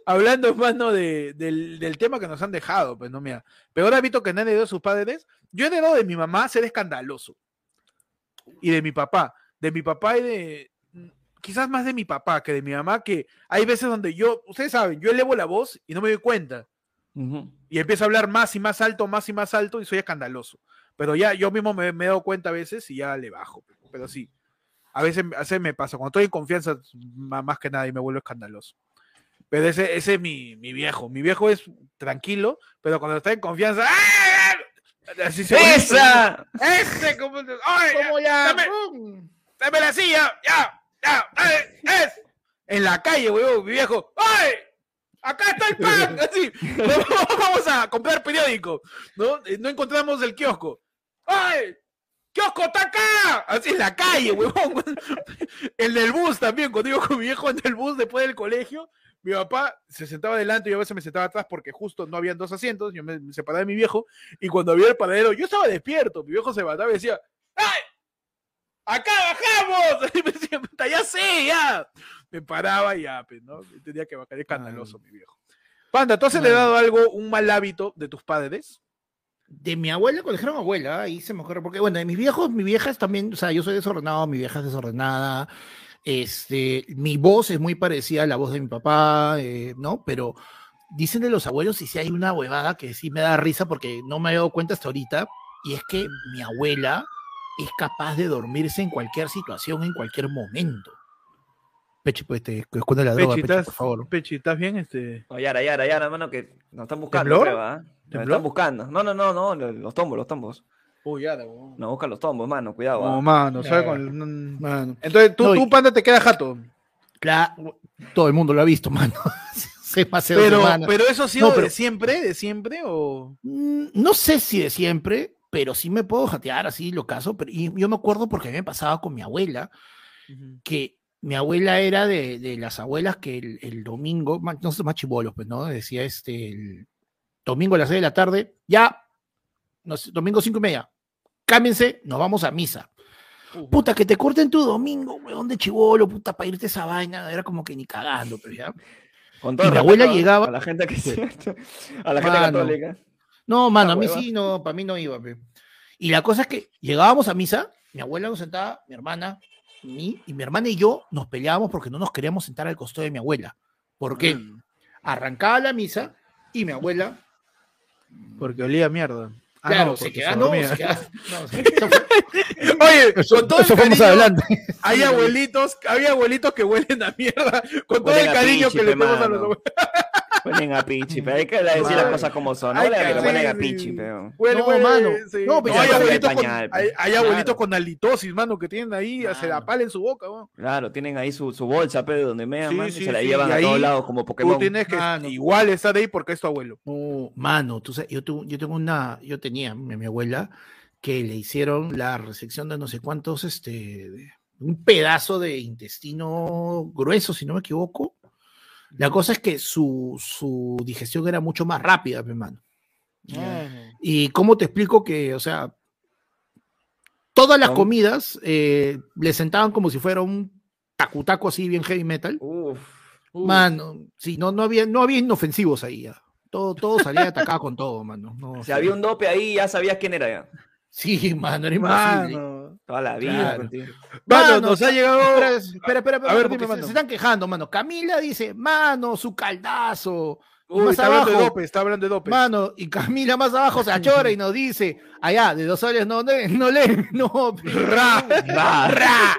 Hablando, mano, de, del, del tema que nos han dejado, pues no, mira. Peor hábito que nadie dio a sus padres. Yo he heredado de mi mamá ser escandaloso. Y de mi papá. De mi papá y de. Quizás más de mi papá que de mi mamá, que hay veces donde yo, ustedes saben, yo elevo la voz y no me doy cuenta. Ujú. Y empiezo a hablar más y más alto, más y más alto y soy escandaloso. Pero ya yo mismo me, me he dado cuenta a veces y ya le bajo. Pero sí. A veces, a veces me pasa. Cuando estoy en confianza, más que nada, y me vuelvo escandaloso. Pero ese, ese es mi, mi viejo. Mi viejo es tranquilo, pero cuando está en confianza. ¡ah! Así se ¡Esa! ¡Ese! Como, ¡Ay, ¿Cómo ya? Dame, dame la silla! ¡Ya! ¡Ya! ¡Ay, ¡Es! En la calle, weón, mi viejo. ¡Ay! ¡Acá está el pan! Así. Vamos a comprar periódico. ¿No? Eh, No encontramos el kiosco. ¡Ay! ¡Kiosco está acá! Así en la calle, huevón. El del bus también, cuando iba con mi viejo en el bus después del colegio, mi papá se sentaba adelante y yo a veces me sentaba atrás porque justo no habían dos asientos, yo me, separaba de mi viejo, y cuando había el paradero, yo estaba despierto, mi viejo se levantaba y decía, ¡ay! ¡Acá bajamos! Y me decía, "Puta, ya sé, ya. Me paraba y ya, pues, ¿no? Tenía que bajar escandaloso, mi viejo. Panda, ¿tú has heredado algo, un mal hábito de tus padres? De mi abuela, cuando dijeron abuela, ahí se me ocurre, porque bueno, de mis viejos, mi vieja es también, o sea, yo soy desordenado, mi vieja es desordenada, este, mi voz es muy parecida a la voz de mi papá, eh, ¿no? Pero dicen de los abuelos y si hay una huevada que sí me da risa porque no me he dado cuenta hasta ahorita, y es que mi abuela es capaz de dormirse en cualquier situación, en cualquier momento. Peche, pues te esconde la droga, Pechi, Peche, ¿estás, por favor. Pechi, ¿estás bien? Este... No, Yara, Yara, Yara, mano, que nos están buscando, ¿Temblor? creo, ¿ah? Nos están buscando. No, no, no, no, lo- los tombos, los tombos. Uy, ya, huevón. Nos buscan los tombos, mano, cuidado. No, ¿ah? mano. ¿sabes? Con- Mano, Entonces, tú, No, y- tú, Panda, te queda jato. claro, todo el mundo lo ha visto, mano. Pero, pero eso ha sido No, pero- de siempre, de siempre, o. Mm, No sé si de siempre, pero sí me puedo jatear así lo caso. Pero, y yo me acuerdo porque a mí me pasaba con mi abuela, que mi abuela era de, de las abuelas que el, el domingo, no sé, más chibolos, pues, ¿no? Decía este, el domingo a las seis de la tarde, ya, no sé, domingo cinco y media, cámbiense, nos vamos a misa. Puta, que te corten tu domingo, weón, de chivolo, puta, para irte esa vaina, era como que ni cagando, pero ya. Con Y mi abuela llegaba- A la gente que A la gente Mano. católica. No, mano, a mí sí, no, para mí no iba. pe. Y la cosa es que llegábamos a misa, mi abuela nos sentaba, mi hermana, mí, y mi hermana y yo nos peleábamos porque no nos queríamos sentar al costado de mi abuela. ¿Por qué? Mm. Arrancaba la misa y mi abuela Porque olía mierda. Ah, Claro, no, se queda, no, se queda- no, eso fue- Oye, eso- con todo el eso más cariño, adelante. Hay abuelitos, había abuelitos que huelen a mierda con todo Huelen el cariño que le tenemos a los abuelos. Huelen a pichi, pero hay que decir las cosas como son. No Hay huelen a que- huelen a sí, pichi, sí. pero. Huele, No, huele, mano. sí. No, pero hay, ya abuelitos el con, pañal, hay, hay abuelitos Claro. con halitosis, mano, que tienen ahí, se la pala en su boca, weón. Claro, tienen ahí su, su bolsa, pero donde mean, Sí, y sí, se la sí, llevan a ahí todos lados como Pokémon. Tú tienes que Mano. igual estar ahí porque es tu abuelo. No, mano, tú sabes, yo, tu- yo tengo una, yo tenía mi, mi abuela que le hicieron la resección de no sé cuántos, este, de- un pedazo de intestino grueso, si no me equivoco. La cosa es que su, su digestión era mucho más rápida, mi mano. Y cómo te explico que, o sea, todas las ¿Cómo? comidas eh, le sentaban como si fuera un tacutaco así bien heavy metal. Uf. Mano, sí, no, no había, no había inofensivos ahí ya. Todo, todo salía atacado con todo, mano. No, Si había un dope ahí, ya sabías quién era ya. Sí, mano, era imposible. Mano, Toda la vida Claro. contigo. Mano, Mano, nos ha llegado. Espera, espera, espera, espera, A ver, porque dime, se, mano. se están quejando, mano. Camila dice, mano, su caldazo. Uy, más está hablando de abajo, dope, está hablando de dope. Mano, y Camila más abajo se achora y nos dice, allá, de dos soles no le, no le, no. Ra. ra, ra,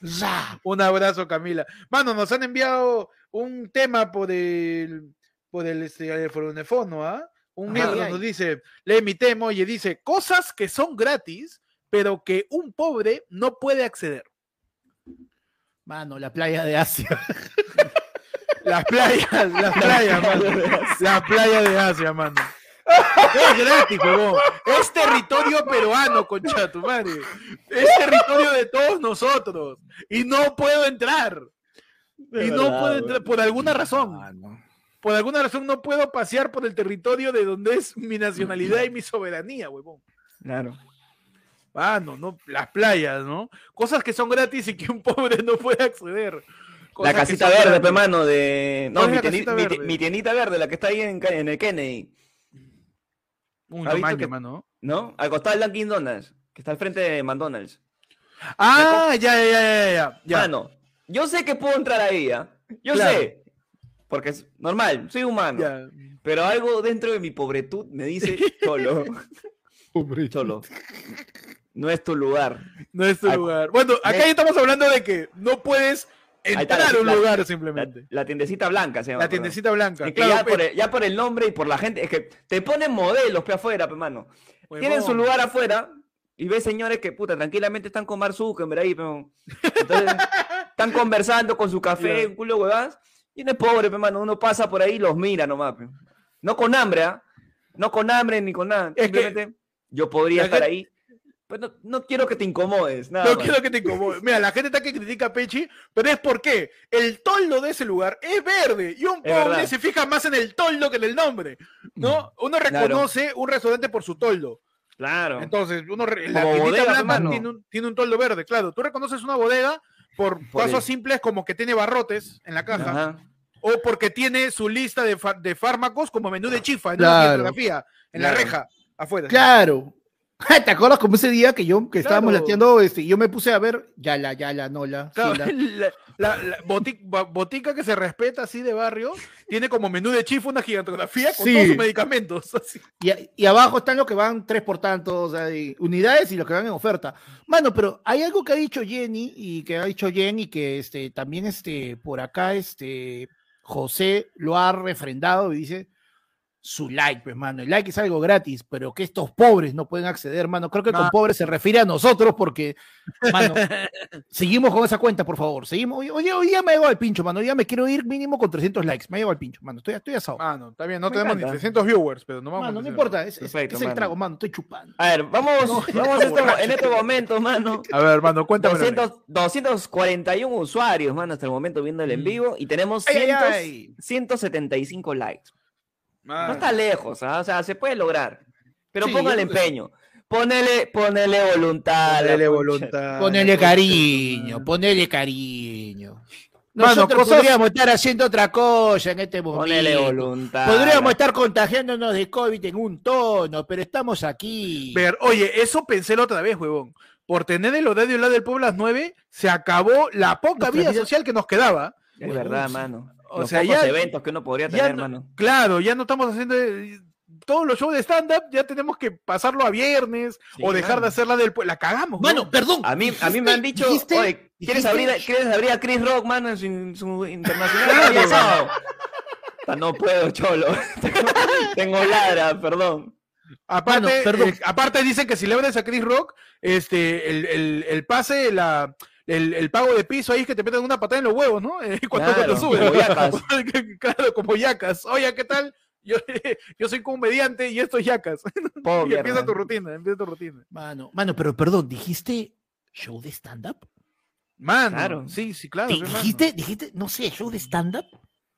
ra. Un abrazo, Camila. Mano, nos han enviado un tema por el por el este el fonofono, ¿ah? Un Ay, miembro nos dice, lee mi tema y dice, cosas que son gratis, pero que un pobre no puede acceder. Mano, la playa de Asia. Las playas, las playas, mano. La playa de Asia, mano. Es gratis, huevón. Es territorio peruano, concha tu madre. Es territorio de todos nosotros. Y no puedo entrar. Y no puedo entrar por alguna razón. Mano. Por alguna razón no puedo pasear por el territorio de donde es mi nacionalidad y mi soberanía, huevón. Claro. Mano, no, las playas, ¿no? Cosas que son gratis y que un pobre no puede acceder. La Cosas casita verde, gratis. pe mano, de. No, ¿Cuál es mi, tiendita verde, la que está ahí en, en el Kennedy, Un ¿Ha visto tamaño, que- mano. ¿no? Al costado del Dunkin' Donuts, que está al frente de McDonald's. Ah, ya, ya, ya, ya, ya. ya. Mano, yo sé que puedo entrar ahí, ¿ah? Yo Claro. sé. Porque es normal, soy humano. Ya. Pero algo dentro de mi pobretud me dice, Cholo, Cholo, no es tu lugar. No es tu lugar. Bueno, acá ya estamos hablando de que no puedes entrar a un la- lugar simplemente. la tiendecita blanca se llama. La perdón. tiendecita blanca. Es que Claro, ya, por el, ya por el nombre y por la gente, es que te ponen modelos pe afuera, pe mano. Tienen su lugar afuera y ves señores que puta tranquilamente están con Mark Zuckerberg ahí, pero entonces están conversando con su café, un culo huevadas, y uno es pobre, pe mano, uno pasa por ahí y los mira nomás, pe. No con hambre, ¿ah? No con hambre ni con nada. Es que Simplemente yo podría estar gente- ahí. Pero no, no quiero que te incomodes, nada No más. quiero que te incomode. Mira, la gente está que critica a Pechi, pero es porque el toldo de ese lugar es verde y un pobre se fija más en el toldo que en el nombre. ¿No? Uno Claro. reconoce un restaurante por su toldo. Claro. Entonces, uno la bodega, blanca tiene un, tiene un toldo verde, claro. Tú reconoces una bodega por, Por pasos el- simples como que tiene barrotes en la caja. Ajá. o porque tiene su lista de, de fármacos como menú de chifa en Claro. una fotografía, en la reja, afuera. Claro. ¿Te acuerdas como ese día que yo que estábamos Claro. lateando, este, yo me puse a ver ya la, ya la, no la, Claro, la. la, la- botica que se respeta así de barrio tiene como menú de chifa una gigantografía con Sí. todos sus medicamentos. así. Y, y abajo están los que van tres por tanto, o sea, de unidades y los que van en oferta. Mano, pero hay algo que ha dicho Jenny y que ha dicho Jenny que este, también este, por acá este, José lo ha refrendado y dice su like, pues, mano. El like es algo gratis, pero que estos pobres no pueden acceder, mano. Creo que con pobres se refiere a nosotros porque, mano, seguimos con esa cuenta, por favor. Seguimos. Oye, Oye, hoy día me llegado el pincho, mano. Día me quiero ir mínimo con 300 likes. Me llegado el pincho, mano. Estoy, estoy asado. Mano, está bien, no Me tenemos ni encanta. 300 viewers, pero no vamos Mano, a no importa, es, es- Perfecto, es el mano. trago, mano. Estoy chupando. A ver, vamos, No, vamos esto- borracho. en este momento, mano. A ver, hermano, cuéntame. 200, 241 usuarios, mano, hasta el momento viendo el en Mm. vivo y tenemos Ay, ay, 100 ay. 175 likes. Ah. No está lejos, ¿ah? o sea, se puede lograr. Pero Sí, póngale empeño. Ponele, ponele voluntad. Ponele voluntad. Ponele cariño, ponele cariño. Mano, Nosotros cosas- podríamos estar haciendo otra cosa en este momento. Ponele voluntad. Podríamos estar contagiándonos de COVID en un tono, pero estamos aquí. Ver, oye, eso pensé la otra vez, huevón. Por tener el horario la del pueblo a las 9, se acabó la poca vida- social que nos quedaba. Es verdad, mano. O Los sea, pocos ya- eventos que uno podría tener, no- mano. Claro, ya no estamos haciendo. eh, todos los shows de stand-up ya tenemos que pasarlo a viernes Sí, o dejar claro. de hacerla del... La cagamos, ¿no? Mano, perdón. A mí, a mí me han dicho, dijiste- oye, ¿quieres dijiste- abrir, a- ¿quieres abrir a Chris Rock, mano, en su, en su internacional? Sábado. Ah, No puedo, cholo. tengo, tengo ladra, perdón. Aparte, Mano, perdón. eh, aparte dicen que si le abres a Chris Rock, este, el, el, el pase, la, el, el pago de piso ahí es que te meten una patada en los huevos, ¿no? Eh, cuando, Claro, cuando subes. como yacas. claro, como yacas. Oye, ¿qué tal? Yo, yo soy comediante y esto es yacas. Oh, y empieza tu rutina, empieza tu rutina. Mano, mano, pero perdón, dijiste show de stand-up. Mano, Claro. sí, sí, claro. ¿Di- pe, mano. ¿Dijiste, dijiste, no sé, show de stand-up?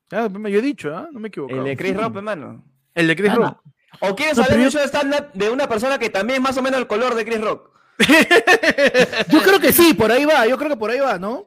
Claro, pe, yo he dicho, ¿ah? No me equivoco. El de Chris Rock, hermano. El de Chris Ah, Rock. ¿O quieres No, saber un show de stand-up de una persona que también es más o menos el color de Chris Rock? yo creo que sí, por ahí va, yo creo que por ahí va, ¿no?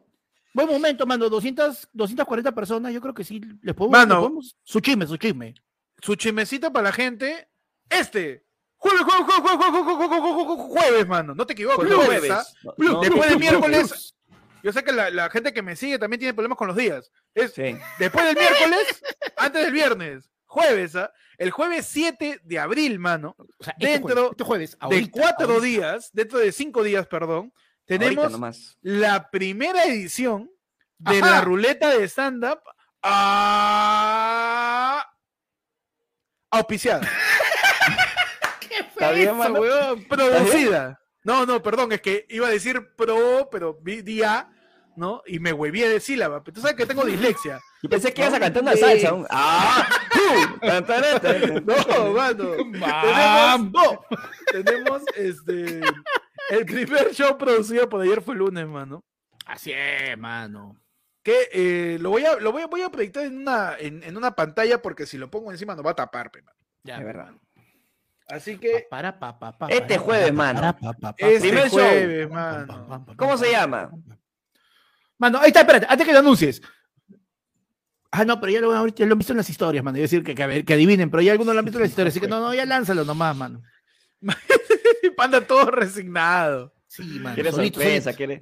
Buen momento, mano, 200, 240 personas, yo creo que sí, les podemos, mano, su chisme, su chisme. Su chismecito para la gente, este, Jueves, jueves, jueves, jueves, jueves, mano. No te equivoques. Jueves. Después del miércoles. Yo sé que la, gente que me sigue también tiene problemas con los días. Después del miércoles, antes del viernes jueves, ¿ah? El jueves 7 de abril, mano, O sea, este Dentro jueves, este jueves, de cuatro ahorita. días, dentro de cinco días, perdón, tenemos la primera edición de Ajá. la ruleta de stand-up a... auspiciada. ¿Está bien, Eso, mano? weón, producida. No, no, perdón, es que iba a decir pro, pero día, ¿no? Y me huevié de sílaba. Pero tú sabes que tengo dislexia. Yo pensé que ibas a cantar una salsa. un- ¡Ah! No, mano. Tenemos, tenemos este el primer show producido por ayer fue el lunes, mano. Así es, mano. Que eh, lo voy a, lo voy a, voy a proyectar en una, en, en una pantalla porque si lo pongo encima nos va a tapar, pe, mano. Ya, Es verdad. Así que Para, pa, pa, pa, Este para, jueves, mano. para, pa, pa, pa, este primer show. jueves, mano. ¿Cómo se llama? Mano, ahí está, espérate, antes que lo anuncies. Ah, no, pero ya lo, ya lo han visto en las historias, mano. A decir que, que, a ver, que adivinen, pero ya algunos lo han visto en las historias, así que no, no, ya lánzalo nomás, mano. Panda todo resignado. Sí, mano. ¿Quieres solito, sorpresa? solito. ¿Quieres?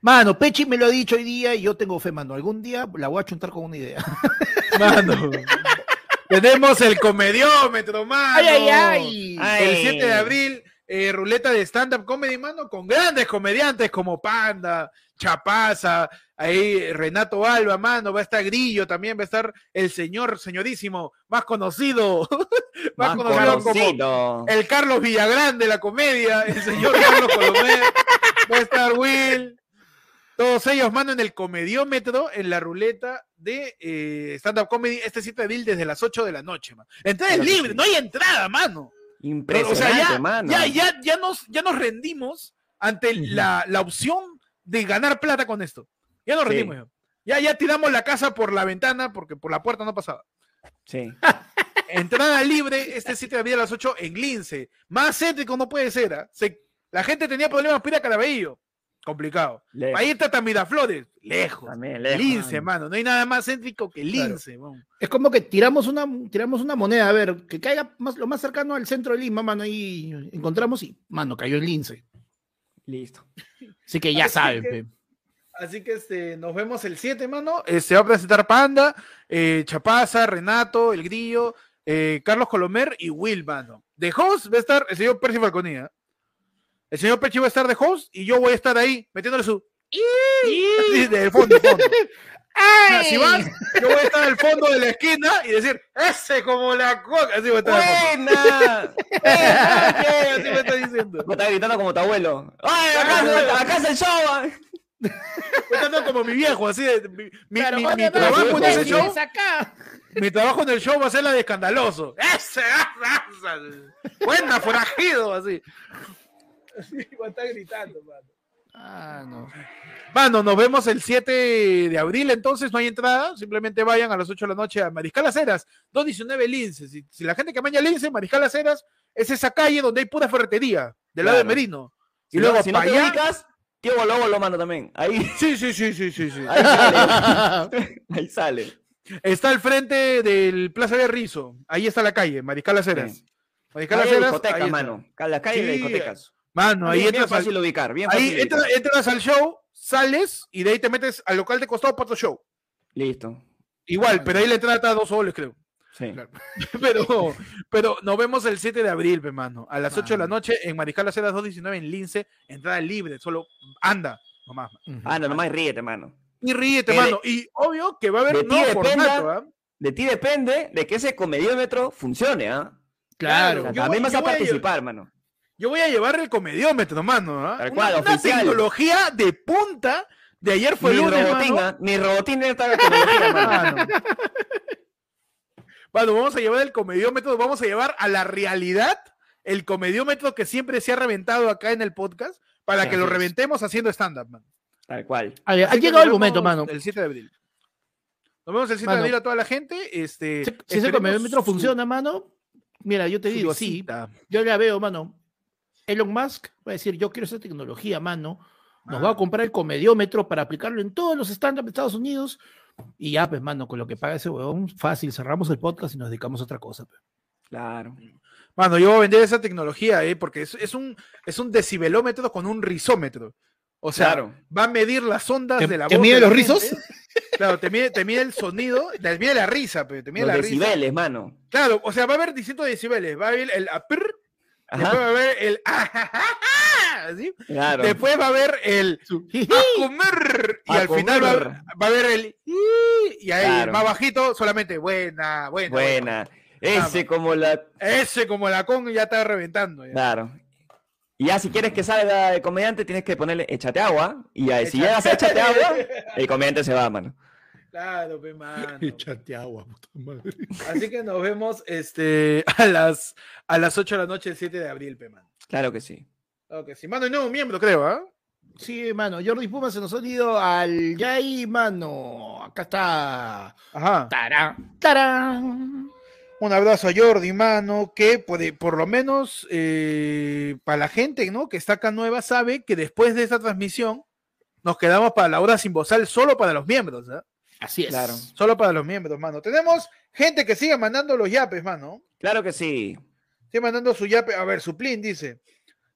Mano, Pechi me lo ha dicho hoy día y yo tengo fe, mano. Algún día la voy a chuntar con una idea. Mano. Tenemos el comediómetro, mano. ¡Ay, ay, ay! Ay. El 7 de abril, eh, ruleta de stand-up comedy, mano, con grandes comediantes como Panda, Chapaza, ahí Renato Alba, mano, va a estar Grillo también, va a estar el señor, señorísimo, más conocido, más, Más conocido como el Carlos Villagrán de la comedia, el señor Carlos Colomer, va a estar Will, todos ellos, mano, en el comediómetro, en la ruleta de eh, stand-up comedy, este 7 de abril desde las 8 de la noche, mano. Entrada es libre, no hay entrada, mano. Impresionante, o sea, ya, mano. ya, ya, ya, nos, ya nos rendimos ante la, la opción de ganar plata con esto. Ya nos Sí. rendimos. Ya. ya, ya tiramos la casa por la ventana porque por la puerta no pasaba. Sí. Entrada libre este 7 de a las 8 en Lince. Más céntrico no puede ser. ¿ah? Se- la gente tenía problemas para ir a Carabello. Complicado. Lejos. Ahí está Miraflores. Lejos. También, lejos. Lince, mano. No hay nada más céntrico que Lince. mano. Es como que tiramos una, tiramos una moneda, a ver, que caiga más, lo más cercano al centro de Lima, mano, ahí encontramos y, mano, cayó en Lince. Listo. Así que ya Así saben, que- pe. Así que este, nos vemos el 7, mano. Eh, se va a presentar Panda, eh, Chapaza, Renato, El Grillo, eh, Carlos Colomer y Will, mano. De host va a estar el señor Percy Falconía. El señor Percy va a estar de host y yo voy a estar ahí metiéndole su. Así, de fondo, fondo. O sea, si vas, yo voy a estar al fondo de la esquina y decir, ese como la coca. Así voy a estar. fondo. ¡Buena! Así me está diciendo. Me está gritando como tu abuelo. ¡Ay, acá, acá es el show! Voy a estar como mi viejo, así de. Mi, mi- mi- mi trabajo en ese show. acá. Mi trabajo en el show va a ser la de escandaloso. ¡Ese! ¡Buena, forajido! Así. Va a estar gritando, mano. Ah, no. Mano, nos vemos el 7 de abril, entonces no hay entrada. Simplemente vayan a las 8 de la noche a Mariscal Aceras, 219 Lince. Si, si la gente que maña Lince, Mariscal Aceras es esa calle donde hay pura ferretería, del lado de. Merino. Y Si luego no, si no te allá. ubicas, tío Bolo lo mano también. Ahí, Sí, sí, sí, sí, sí, sí. ahí sale. ahí sale. Está al frente del Plaza de Rizo. Ahí está la calle, Mariscal Aceras. Sí. Mariscal discoteca, ahí está. mano. La calle de discotecas. Mano, ahí bien, bien entras al- fácil ubicar, bien Ahí fácil entra- ubicar. entras al show, sales y de ahí te metes al local de costado para otro show. Listo. Igual, pero ahí la entrada está a dos soles, creo. Sí. Claro. Pero, pero nos vemos el 7 de abril, pe, mano. A las 8 de la noche en Mariscal Aceras 219 en Lince. Entrada libre, solo anda nomás. Ah, no, nomás ríete, mano. Y ríete, Que de- mano. Y obvio que va a haber ti nuevo formato, ¿ah? De ti depende de que ese comediómetro funcione, ¿ah? Claro. O sea, yo también voy- vas yo a participar, mano. Yo voy a llevar el comediómetro, mano. ¿ah? Tal Una- cual, una, tecnología de punta. De ayer fue mi lunes, robotín, mano. ¿ah? Mi robotín de esta tecnología, mano. Mano. Mano, vamos a llevar el comediómetro, vamos a llevar a la realidad el comediómetro que siempre se ha reventado acá en el podcast para Sí, que lo reventemos haciendo stand-up, man. Tal cual. Ha llegado el momento, mano. El 7 de abril. Nos vemos el 7 Mano. de abril a toda la gente. Este, Si, si ese comediómetro su- funciona, mano, mira, yo te digo así, visita. yo ya veo, mano. Elon Musk va a decir, yo quiero esa tecnología, mano. Nos Ah. va a comprar el comediómetro para aplicarlo en todos los stand-up de Estados Unidos. Y ya, pues, mano, con lo que paga ese huevón, fácil, cerramos el podcast y nos dedicamos a otra cosa. pues. Claro. Mano, yo voy a vender esa tecnología, eh, porque es, es un, es un decibelómetro con un rizómetro. O sea, Claro. va a medir las ondas ¿Te- de la te voz. mide de la los rizos? Claro, te mide, te mide el sonido, te mide la risa, pero te mide Los la risa. decibeles, mano. Claro, o sea, va a haber distintos decibeles. Va a haber el apr, después va a haber el ¿sí? Claro. Después va a haber el a comer y A al final va, va a haber el y ahí Claro. más bajito solamente buena, buena. Buena. Ese como la... Ese como la con ya está reventando. ya. Claro. Y ya si quieres que salga el comediante, tienes que ponerle échate agua. Y ya, si llegas a échate agua, el comediante se va, mano. Claro, pe, mano. Échate agua, puta madre. Así que nos vemos este a las a las 8 de la noche el 7 de abril, pe, mano. Claro que sí. Ok, sí, mano, y nuevo miembro, creo, ¿ah? Sí, mano, Jordi Puma se nos ha ido al Yay, mano. Acá está. Ajá. Tarán, tarán. Un abrazo a Jordi, mano, que por, por lo menos eh, para la gente ¿no? que está acá nueva sabe que después de esta transmisión nos quedamos para la hora sin bozal solo para los miembros, ¿ah? Así es. Claro. Solo para los miembros, mano. Tenemos gente que sigue mandando los yapes, mano. Claro que sí. Sigue mandando su yape. A ver, su plin dice.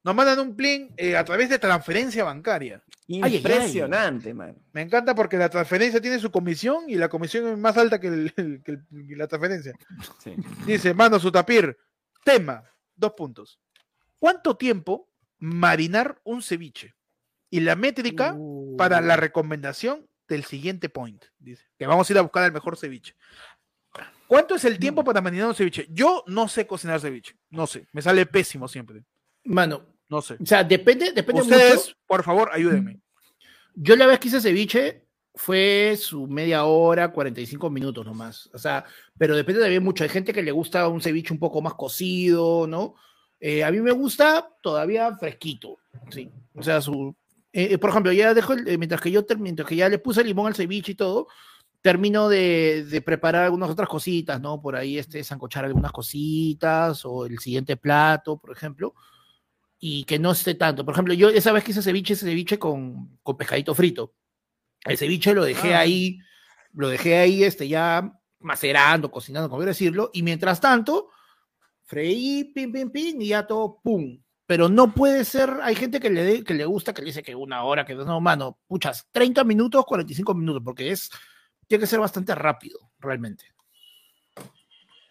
Nos mandan un plin eh, a través de transferencia bancaria. Impresionante, mano. Me encanta porque la transferencia tiene su comisión y la comisión es más alta que, el- el- que el- que la transferencia. Sí. Dice, mano su tapir. Tema, dos puntos. ¿Cuánto tiempo marinar un ceviche? Y la métrica Uh. para la recomendación del siguiente point. Dice, que vamos a ir a buscar el mejor ceviche. ¿Cuánto es el tiempo para marinar un ceviche? Yo no sé cocinar ceviche. No sé. Me sale pésimo siempre. Mano, No sé. o sea, depende, depende Ustedes, mucho. por favor, ayúdenme. Yo la vez que hice ceviche fue su media hora, 45 minutos nomás. O sea, pero depende también mucho. Hay gente que le gusta un ceviche un poco más cocido, ¿no? Eh, a mí me gusta todavía fresquito, sí. O sea, su... eh, por ejemplo, ya dejo, el- eh, mientras que yo mientras que ya le puse limón al ceviche y todo, termino de, de preparar algunas otras cositas, ¿no? Por ahí, este, sancochar algunas cositas o el siguiente plato, por ejemplo y que no esté tanto. Por ejemplo, yo esa vez que hice ceviche, ese ceviche con, con pescadito frito. El ceviche lo dejé Ah. ahí, lo dejé ahí este, ya macerando, cocinando, como quiero decirlo, y mientras tanto, freí, pim, pim, pim, y ya todo, pum. Pero no puede ser, hay gente que le, dé- que le gusta, que le dice que una hora, que no, mano, puchas, 30 minutos, 45 minutos, porque es, tiene que ser bastante rápido, realmente.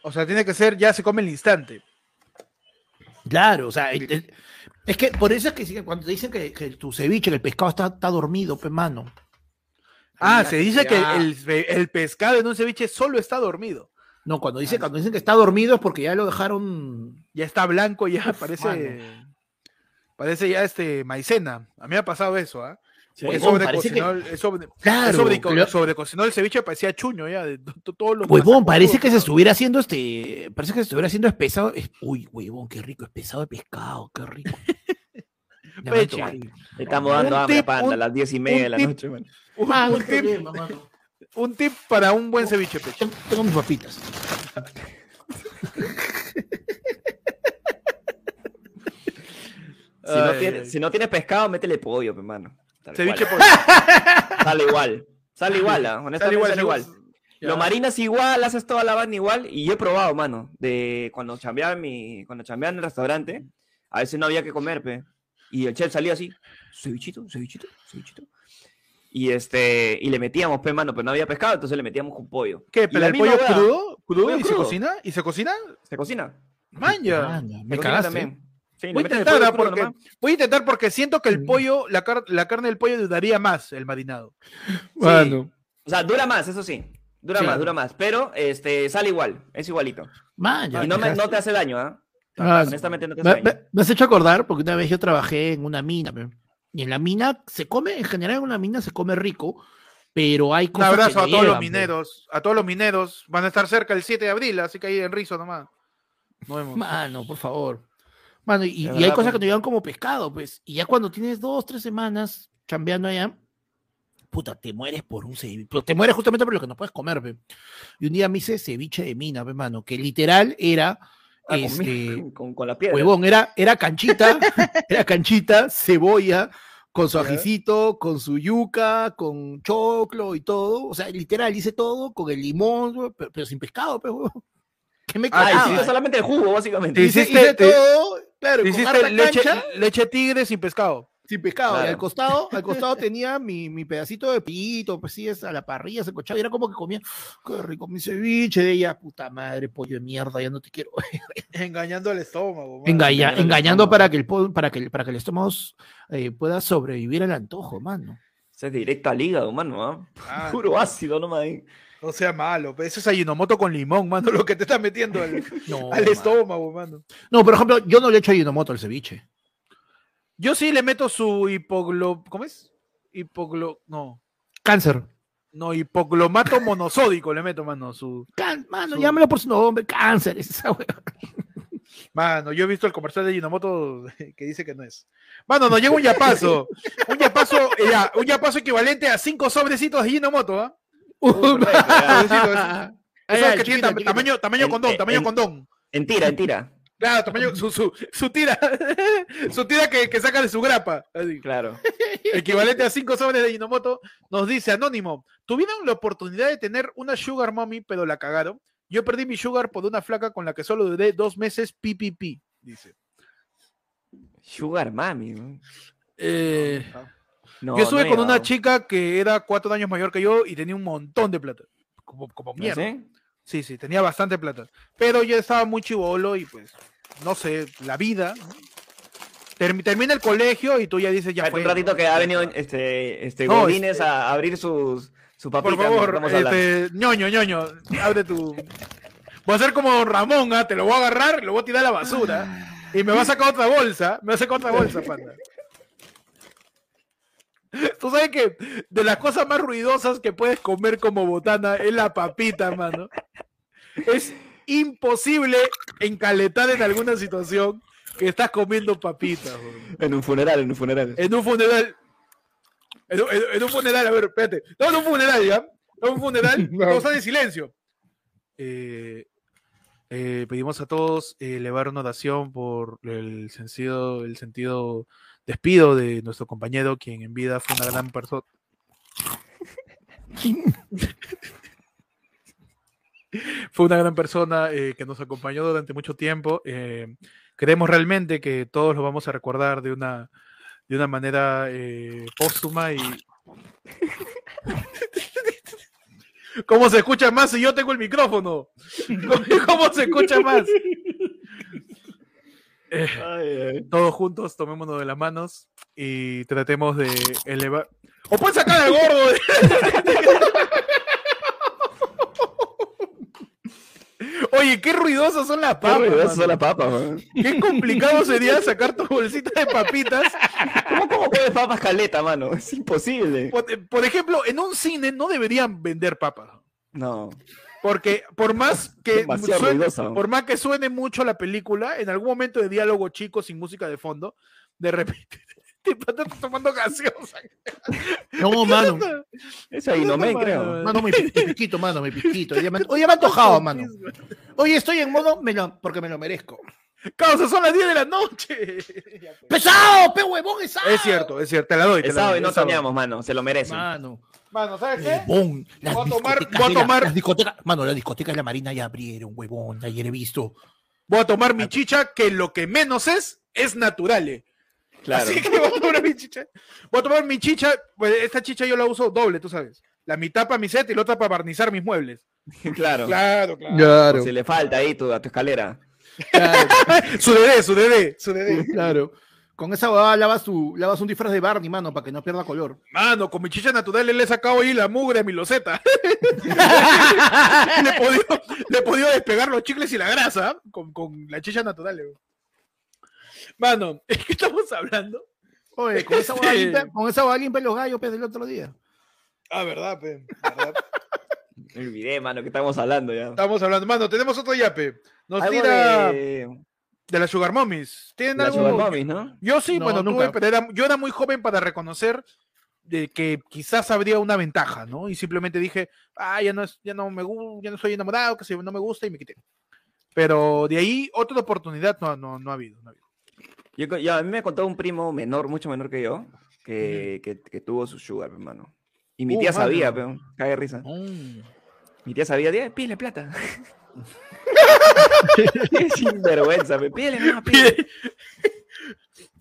O sea, tiene que ser, ya se come el instante. Claro, o sea, el- el- es que por eso es que cuando te dicen que, que tu ceviche, que el pescado está, está dormido, pe mano. Ah, se dice que el, el pescado en un ceviche solo está dormido. No, cuando, dice, Ah, cuando dicen que está dormido es porque ya lo dejaron. Ya está blanco, ya Uf, parece. Parece ya este maicena. A mí me ha pasado eso, ¿ah? Sí, Porque huevón, sobre que- cocinó el- sobre, Claro, sobre, lo- ceviche, parecía chuño ya. De, to- to- todos los Huevón, parece todo, que se todo. estuviera haciendo este. Parece que se estuviera haciendo espesado. es- uy, huevón, qué rico, espesado de pescado, qué rico. Peche. Estamos dando Un hambre, tip, panda, un- a las diez y media de la tip. noche, mano. Un, Ah, un tip, un para un buen ceviche, pecho. Tengo, tengo mis papitas. Si no, Ay, tienes, ay. si no tienes pescado, métele pollo, pe, mano. Tal Ceviche cual. por Sale igual. Sale igual, ¿ah? honestamente Sale igual, sale igual. Ya. Lo marinas igual, haces toda la vaina igual. Y yo he probado, mano, de cuando chambeaba en, mi, cuando chambeaba en el restaurante, a veces no había que comer, pe. Y el chef salía así, cevichito, cevichito, cevichito. Y este, y le metíamos, pe, mano, pero no había pescado, entonces le metíamos con pollo. ¿Qué? ¿Pero el pollo crudo? ¿Crudo Pollo y se crudo. cocina? ¿Y se cocina? Se cocina. Manja. Maña, Se me cagaste. también. Sí, Voy a intentar, pollo ah, porque, voy a intentar porque siento que el pollo, la, car- la carne del pollo dudaría más el marinado. Mano, O sea, dura más, eso sí. Dura Sí. más, dura más. Pero este, sale igual, es igualito. Y no, me- no te hace daño, ¿ah? Ah, Honestamente no te hace Me, daño. me- me has hecho acordar porque una vez yo trabajé en una mina y en la mina se come, en general en una mina se come rico, pero hay Un cosas que abrazo a todos los llevan, mineros, a todos los mineros. Van a estar cerca el 7 de abril, así que ahí en Rizo nomás. Nos vemos. Mano, por favor. Mano, y, y hay verdad, cosas pues. que te llevan como pescado, pues. Y ya cuando tienes dos, tres semanas chambeando allá, puta, te mueres por un ceviche. Pero te mueres justamente por lo que no puedes comer, pe. Y un día me hice ceviche de mina, pe, mano, que literal era, Ah, este, con, con la piedra. huevón, era, era canchita, era canchita, cebolla, con su ajicito, con su yuca, con choclo y todo. O sea, literal, hice todo con el limón, pero, pero sin pescado, pe, huevón. ¿Qué me Ah, hiciste solamente el jugo, básicamente. Hice, hiciste- hice te- todo, claro, con harta leche, cancha, leche tigre sin pescado. sin pescado. Y al costado, al costado tenía mi, mi pedacito de pillito, pues sí, es a la parrilla, se cochaba. Y era como que comía, qué rico mi ceviche de ella, puta madre, pollo de mierda, ya no te quiero. Engañando al estómago. Engaña- engañando al engañando estómago. para que el, para que, para que el estómago eh, pueda sobrevivir al antojo, mano. Ese es directo al hígado, mano. ¿ah? Ah, Puro ácido nomás ahí. No sea malo. Eso es Ayunomoto con limón, mano. Lo que te está metiendo al, No, al mano. estómago, mano. No, por ejemplo, yo no le echo Ayunomoto al ceviche. Yo sí le meto su hipoglo... ¿Cómo es? Hipoglo... No. Cáncer. No, hipoglomato monosódico le meto, mano. Su... Can- mano, Su- llámalo por su nombre, cáncer, es esa wea. Mano, yo he visto el comercial de Ayunomoto que dice que no es. Mano, nos llega un yapazo. Un yapazo, ya, un yapazo equivalente a cinco sobrecitos de Ayunomoto, ¿ah? Ya. Esos que tienen tamaño, tamaño En- condón, en- tamaño en- condón. En tira, en tira. Claro, tamaño, su, su, su tira, su tira que, que saca de su grapa. así. Claro. Equivalente a cinco sobres de Ayunomoto. Nos dice Anónimo, tuvieron la oportunidad de tener una sugar mommy, pero la cagaron. Yo perdí mi sugar por una flaca con la que solo duré dos meses PPP, dice. Sugar mami. ¿no? Eh, No, yo estuve no con una chica que era cuatro años mayor que yo y tenía un montón de plata. Como, como ¿Ah, mierda. sí? Sí, sí, tenía bastante plata. Pero yo estaba muy chivolo y pues, no sé, la vida. termina el colegio y tú ya dices, ya fue. un ratito ¿no? que ha venido este, este Godínez este- a abrir sus, su Por papita. favor, Vamos este, ñoño, ñoño, abre tu. Voy a hacer como Ramón, ¿ah? te lo voy a agarrar, lo voy a tirar a la basura. Y me va a sacar otra bolsa, me va a sacar otra bolsa, panda. Tú sabes que de las cosas más ruidosas que puedes comer como botana es la papita, mano. Es imposible encaletar en alguna situación que estás comiendo papitas. En un funeral, en un funeral. En un funeral. En un, en- en un funeral, a ver, espérate. No, en un funeral, ¿ya? En un funeral, No. están en silencio. Eh, eh, pedimos a todos eh, elevar una oración por el sentido, el sentido despido de nuestro compañero, quien en vida fue una gran persona. fue una gran persona eh, que nos acompañó durante mucho tiempo. eh, creemos realmente que todos lo vamos a recordar de una, de una manera eh, póstuma y... ¿Cómo se escucha más si yo tengo el micrófono? ¿Cómo, se escucha más? Eh, Ay, ay. todos juntos tomémonos de las manos y tratemos de elevar... ¡O pueden sacar al gordo! Oye, qué ruidosas son las Qué papas. ruidosa mano. son las papas. Qué complicado sería sacar tu bolsita de papitas. ¿Cómo, cómo comes papas caleta, mano? Es imposible. Por, por ejemplo, en un cine no deberían vender papas. No. Porque por más que suene, por más que suene mucho la película, en algún momento de diálogo chico sin música de fondo, de repente te estás tomando gaseosa. No, mano. Es ahí, no me creo. Mano, mi, mi pisquito, mano, mi pisquito. Hoy ya me, hoy ya me ha antojado, mano. Hoy estoy en modo me lo- porque me lo merezco. Causa, son las 10 de la noche. ¡Pesado! ¡Pe huevón! ¡Es Es cierto, es cierto, te la doy. Te la doy, y no soñamos, mano. Se lo merece. Mano. Mano, ¿sabes qué? Huevón. Las Voy a tomar- voy a tomar- las discotecas, mano, las discotecas de la Marina ya abrieron, huevón. Ayer he visto. Voy a tomar mi chicha, que lo que menos es, es natural. Claro. Así que voy a tomar mi chicha. Voy a tomar mi chicha. Pues esta chicha yo la uso doble, tú sabes. La mitad para mi set y la otra para barnizar mis muebles. claro. Claro, claro. Claro, Si le falta ahí tu, a tu escalera. claro, su bebé, su bebé, su bebé. claro. Con esa huevada lavas, tu, lavas un disfraz de Barney, mano, para que no pierda color. Mano, con mi chicha natural le he sacado ahí la mugre a mi loseta. le, he podido, le he podido despegar los chicles y la grasa con, con la chicha natural. eh. Mano, ¿es que estamos hablando? Oye, con esa huevada Sí. limpia, con esa huevada limpia los gallos pues, del otro día. Ah, verdad, pe. verdad. Me olvidé, mano, que estamos hablando ya. Estamos hablando. Mano, tenemos otro yape. Nos Algo tira de, de, la Sugar Mommies. ¿Tienen la algo? Sugar Mommies, ¿no? Yo sí, No, bueno, nunca. tuve, pero era- yo era muy joven para reconocer de que quizás habría una ventaja, ¿no? Y simplemente dije, ah, ya no, es, ya no me ya no soy enamorado, que no me gusta y me quité. Pero de ahí otra oportunidad no, no, no ha habido. no ha habido. Yo, a mí me contó un primo menor, mucho menor que yo, que, que, que tuvo su sugar, hermano. Y mi Uh, tía sabía, pero cae de risa. Mi tía sabía, "Dile, pídele plata. Sinvergüenza, pe, pídele, no, pídele.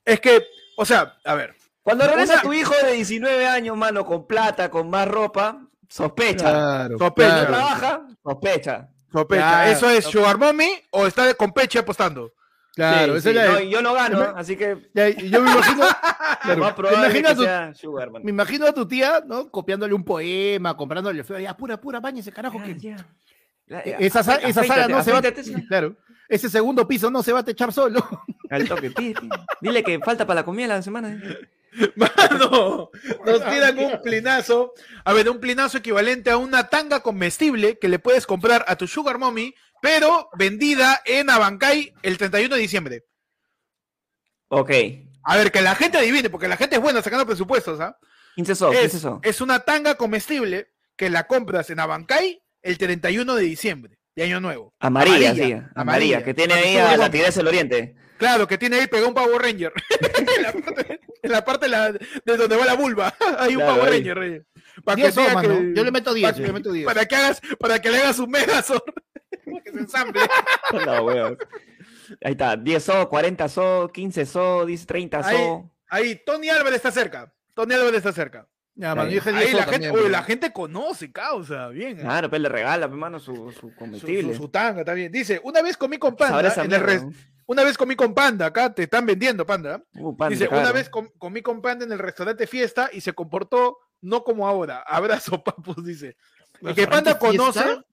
Es que, o sea, a ver, Cuando regresa Una- tu hijo de 19 años, mano, con plata, con más ropa, sospecha. Claro, Sospecha, claro. trabaja, sospecha. sospecha, Claro. ¿eso es Sugar Mommy o está con Peche apostando? Claro, Sí, esa sí, es la no, yo no gano, así que ya, yo me imagino, claro, imagino que tu- sea me imagino a tu tía, ¿no? Copiándole un poema, comprándole flores, ya pura, pura, bañese, carajo, que Ya, ya. e- esa, sa- esa sala Afeítate, no se va, afeítate, claro, ese segundo piso no se va a techar solo. Al toque, pide, pide. Dile que falta para la comida la semana. Mano, nos tiran un plinazo. A ver, un plinazo equivalente a una tanga comestible que le puedes comprar a tu Sugar Mommy, pero vendida en Abancay el 31 de diciembre. Ok. A ver, que la gente adivine, porque la gente es buena sacando presupuestos, ¿ah? 15 so, 15 Es, so. es una tanga comestible que la compras en Abancay el 31 de diciembre, de Año Nuevo. Amarilla, amarilla, sí. amarilla. Amarilla, que tiene ahí a la tigresa del oriente. Claro, que tiene ahí pegado un Power Ranger. en la parte, en la parte de, la- de donde va la vulva. Hay un Claro, Power ahí. Ranger. Para que, Diez diga somas, que- ¿no? Yo le meto 10, para, yo le meto 10. para que hagas, para que le hagas un Megazord. que se ensamble. No, weón. Ahí está, 10 so, 40 so, 15 so, 10, 30 Ahí, so. ahí, Tony Álvarez está cerca. Tony Álvarez está cerca. Ya, mano, Ahí. yo dije Ahí 10 la gente, oye, la gente conoce, causa, bien. ¿eh? Claro, pues le regala, hermano, su, su Su, comestible. su- su tanga también. Dice, una vez comí con panda, en el mierda, res- una vez comí con panda, acá te están vendiendo panda. Uh, Dice, claro. una vez com- comí con panda en el restaurante fiesta y se comportó no como ahora. Abrazo, papus, dice. El que panda ¿Restaurante Fiesta?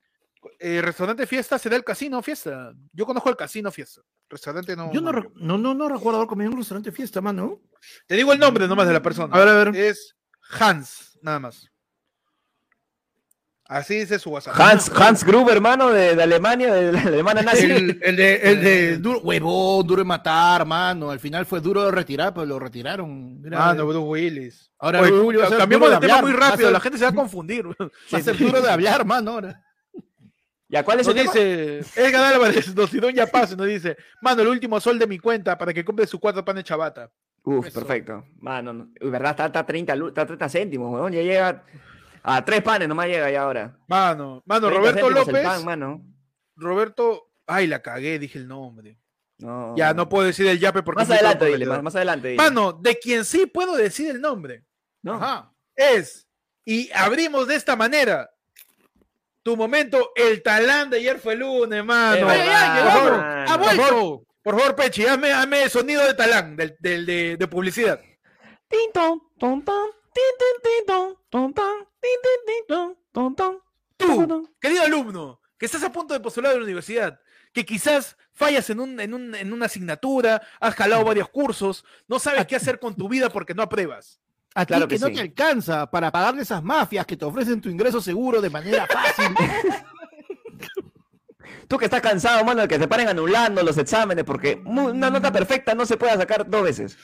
Eh, restaurante fiesta será el casino fiesta. Yo conozco el casino fiesta. Restaurante no. Yo no, no. no, no, no recuerdo haber comido en un restaurante fiesta, mano. Te digo el nombre nomás de la persona. A ver, a ver. Es Hans, nada más. Así dice su WhatsApp. Hans, Hans Gruber, hermano, de, de Alemania, de la Alemania nazi. El, el de, el de duro, huevón, duro de matar, mano. Al final fue duro de retirar, pero lo retiraron. Mira, Ah, no, Bruce Willis. Ahora Oye, Bruce Willis va a ser cambiamos de tema hablar, muy rápido, ser- la gente se va a confundir. va a ser duro de hablar, mano. Ahora. ¿Ya cuál es Nos el tema? dice, Edgar Álvarez, nos tiró un yapazo, nos dice, mano, el último sol de mi cuenta para que compre su cuatro panes chabata. Uf, Eso. perfecto. Mano, no- ¿verdad? Está, está 30, lu- está 30 céntimos, weón. Ya llega a tres panes, nomás llega ya ahora. Mano, mano, 30 Roberto López, pan, mano. Roberto, ay, la cagué, dije el nombre. No, Ya, no puedo decir el yape porque Más adelante, dile, más, más adelante. dile. Mano, de quien sí puedo decir el nombre, No. Ajá. es, y abrimos de esta manera, tu momento, el talán de ayer fue el lunes, mano. Ay. Ha vuelto. Por favor, Pechi, hazme, hazme sonido de talán, del, del- de, de publicidad. Tin, ton, ton, ton, tin, tin, tin, ton, ton, ton, tin, tin, tin, ton, ton, ton, ton, ton. Tú, querido alumno, que estás a punto de postular a la universidad, que quizás fallas en, un, en, un- en una asignatura, has jalado varios cursos, no sabes qué hacer con tu vida porque no apruebas. A ti Claro que, que no sí. te alcanza para pagarle esas mafias que te ofrecen tu ingreso seguro de manera fácil. Tú que estás cansado, mano, de que te paren anulando los exámenes porque una nota perfecta no se puede sacar dos veces.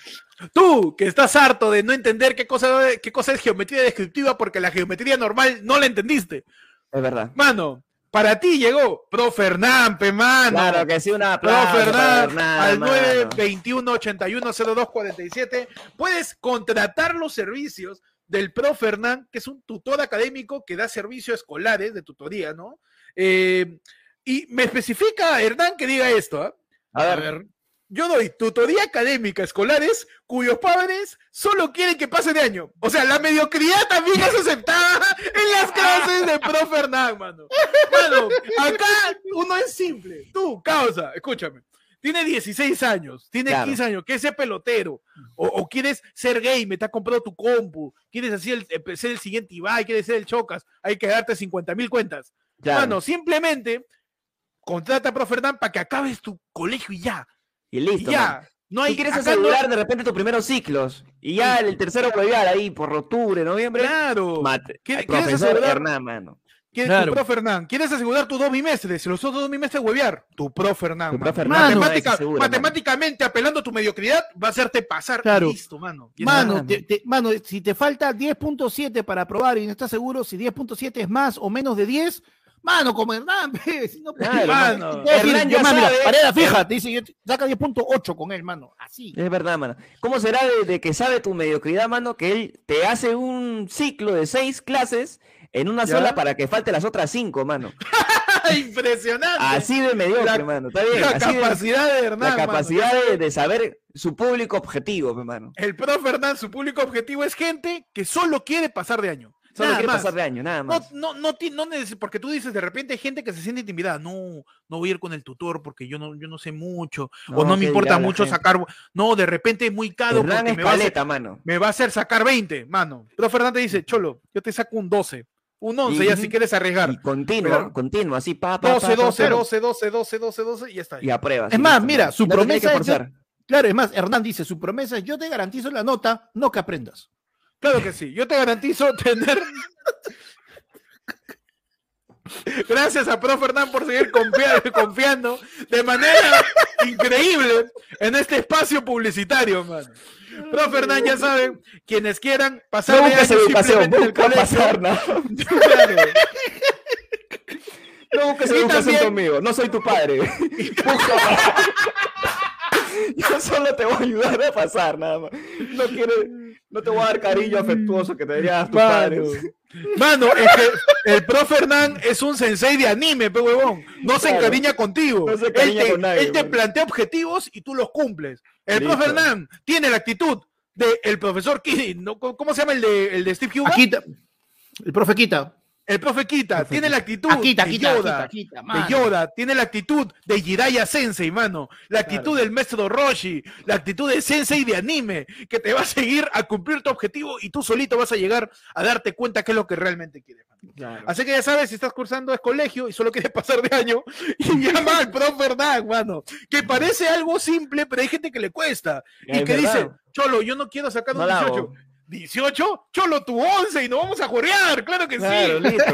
Tú, que estás harto de no entender qué cosa, qué cosa es geometría descriptiva porque la geometría normal no la entendiste. Es verdad. Mano, para ti llegó Pro Fernampe, mano. Claro que sí, una Pro aplauso Fernán Fernán, al mano. 921 81 02 47 puedes contratar los servicios del Pro Fernán, que es un tutor académico que da servicios escolares de tutoría, ¿no? Eh, y me especifica Hernán que diga esto, ¿ah? A A ver, ver, yo doy tutoría académica escolares cuyos padres solo quieren que pase de año. O sea, la mediocridad también es aceptada en las clases de profe Hernán, mano. Mano, acá uno es simple. Tú, causa, escúchame. Tiene 16 años, tiene Claro. 15 años, quieres ser pelotero, o, o quieres ser gay, me te has comprado tu compu, quieres así el- eh, ser el siguiente Ibai, quieres ser el Chocas, hay que darte 50 mil cuentas. Claro. Mano, simplemente contrata a profe Hernán para que acabes tu colegio y ya. Y listo. ya. No hay, Tú quieres no- asegurar de repente tus primeros ciclos y ya el tercero huevear ahí por octubre, noviembre. Claro. Mate. ¿Quieres- profesor asegurar- Hernán, mano. ¿Quieres Claro. tu profe Hernán? ¿Quieres asegurar tus dos bimestres? Los otros dos bimestres huevear. Tu profe Hernán, Matemática- mano. matemáticamente, apelando a tu mediocridad, va a hacerte pasar. Claro. Listo, mano. Mano, mano. te- te- mano, si te falta 10.7 para aprobar y no estás seguro si 10.7 es más o menos de 10, mano, como Hernán, pe, si no, Claro, mano. Hernán yo, ya mano, mira, sabe. Pareda, fíjate, dice, yo saca 10.8 con él, mano, así. Es verdad, mano. ¿Cómo será de, de que sabe tu mediocridad, mano, que él te hace un ciclo de seis clases en una ¿Ya? sola para que falte las otras cinco, mano? Impresionante. Así de mediocre, La- mano. Está bien. la así de- capacidad de Hernán. la mano. capacidad de, de saber su público objetivo, hermano. El profe Hernán, su público objetivo es gente que solo quiere pasar de año. Solo Nada quiere más. pasar de año, nada No, más. no, no, no neces- porque tú dices, de repente hay gente que se siente intimidada. No, no voy a ir con el tutor porque yo no, yo no sé mucho. o no ¿qué me importa mucho sacar. No, de repente es muy caro porque me va, a hacer, mano. me va a hacer sacar 20, mano. Pero Fernández dice, Cholo, yo te saco un 12, un 11, ya Ujú. si quieres arriesgar. Y continuo, Pero- continuo, así, pa, pa, 12, pa, pa, 12, pa, 12, 12, 12, 12, 12, y ya está. Y apruebas. Es y más, listo, mira, su No promesa es yo- forzar. Claro, es más, Hernán dice, su promesa es yo te garantizo la nota, no que aprendas. Claro que sí, yo te garantizo tener. Gracias a Profe Hernán por seguir confia- confiando de manera increíble en este espacio publicitario, mano. Profe Hernán, ya saben, quienes quieran pasar No de busques año educación, simplemente en el colegio. pasar, ¿no? Claro. No busques educación también- conmigo, no soy tu padre. Yo solo te voy a ayudar a pasar, nada más. No quiero, no te voy a dar cariño afectuoso que te darías tus Mano. padres. Mano, es que el profe Hernán es un sensei de anime, pe huevón. No se Claro. encariña contigo. No se él te, con nadie, él te mano. plantea objetivos y tú los cumples. El Listo. profe Hernán tiene la actitud del el profesor Kidding, ¿no? ¿Cómo se llama el de, el de Steve Hugo? El profe Quita. El profe Kita tiene la actitud Aquita, de Yoda. De tiene la actitud de Jiraiya Sensei, mano. La actitud Claro. del maestro Roshi, la actitud de Sensei de anime, que te va a seguir a cumplir tu objetivo y tú solito vas a llegar a darte cuenta qué es lo que realmente quieres. mano. Así que ya sabes, si estás cursando es colegio y solo quieres pasar de año, y llama al profe Hernán, mano. Que parece algo simple, pero hay gente que le cuesta. Y que verdad. dice, Cholo, yo no quiero sacar un No la 18. Hago. 18, Cholo, tu 11 y nos vamos a jorear, claro que Claro, sí. listo.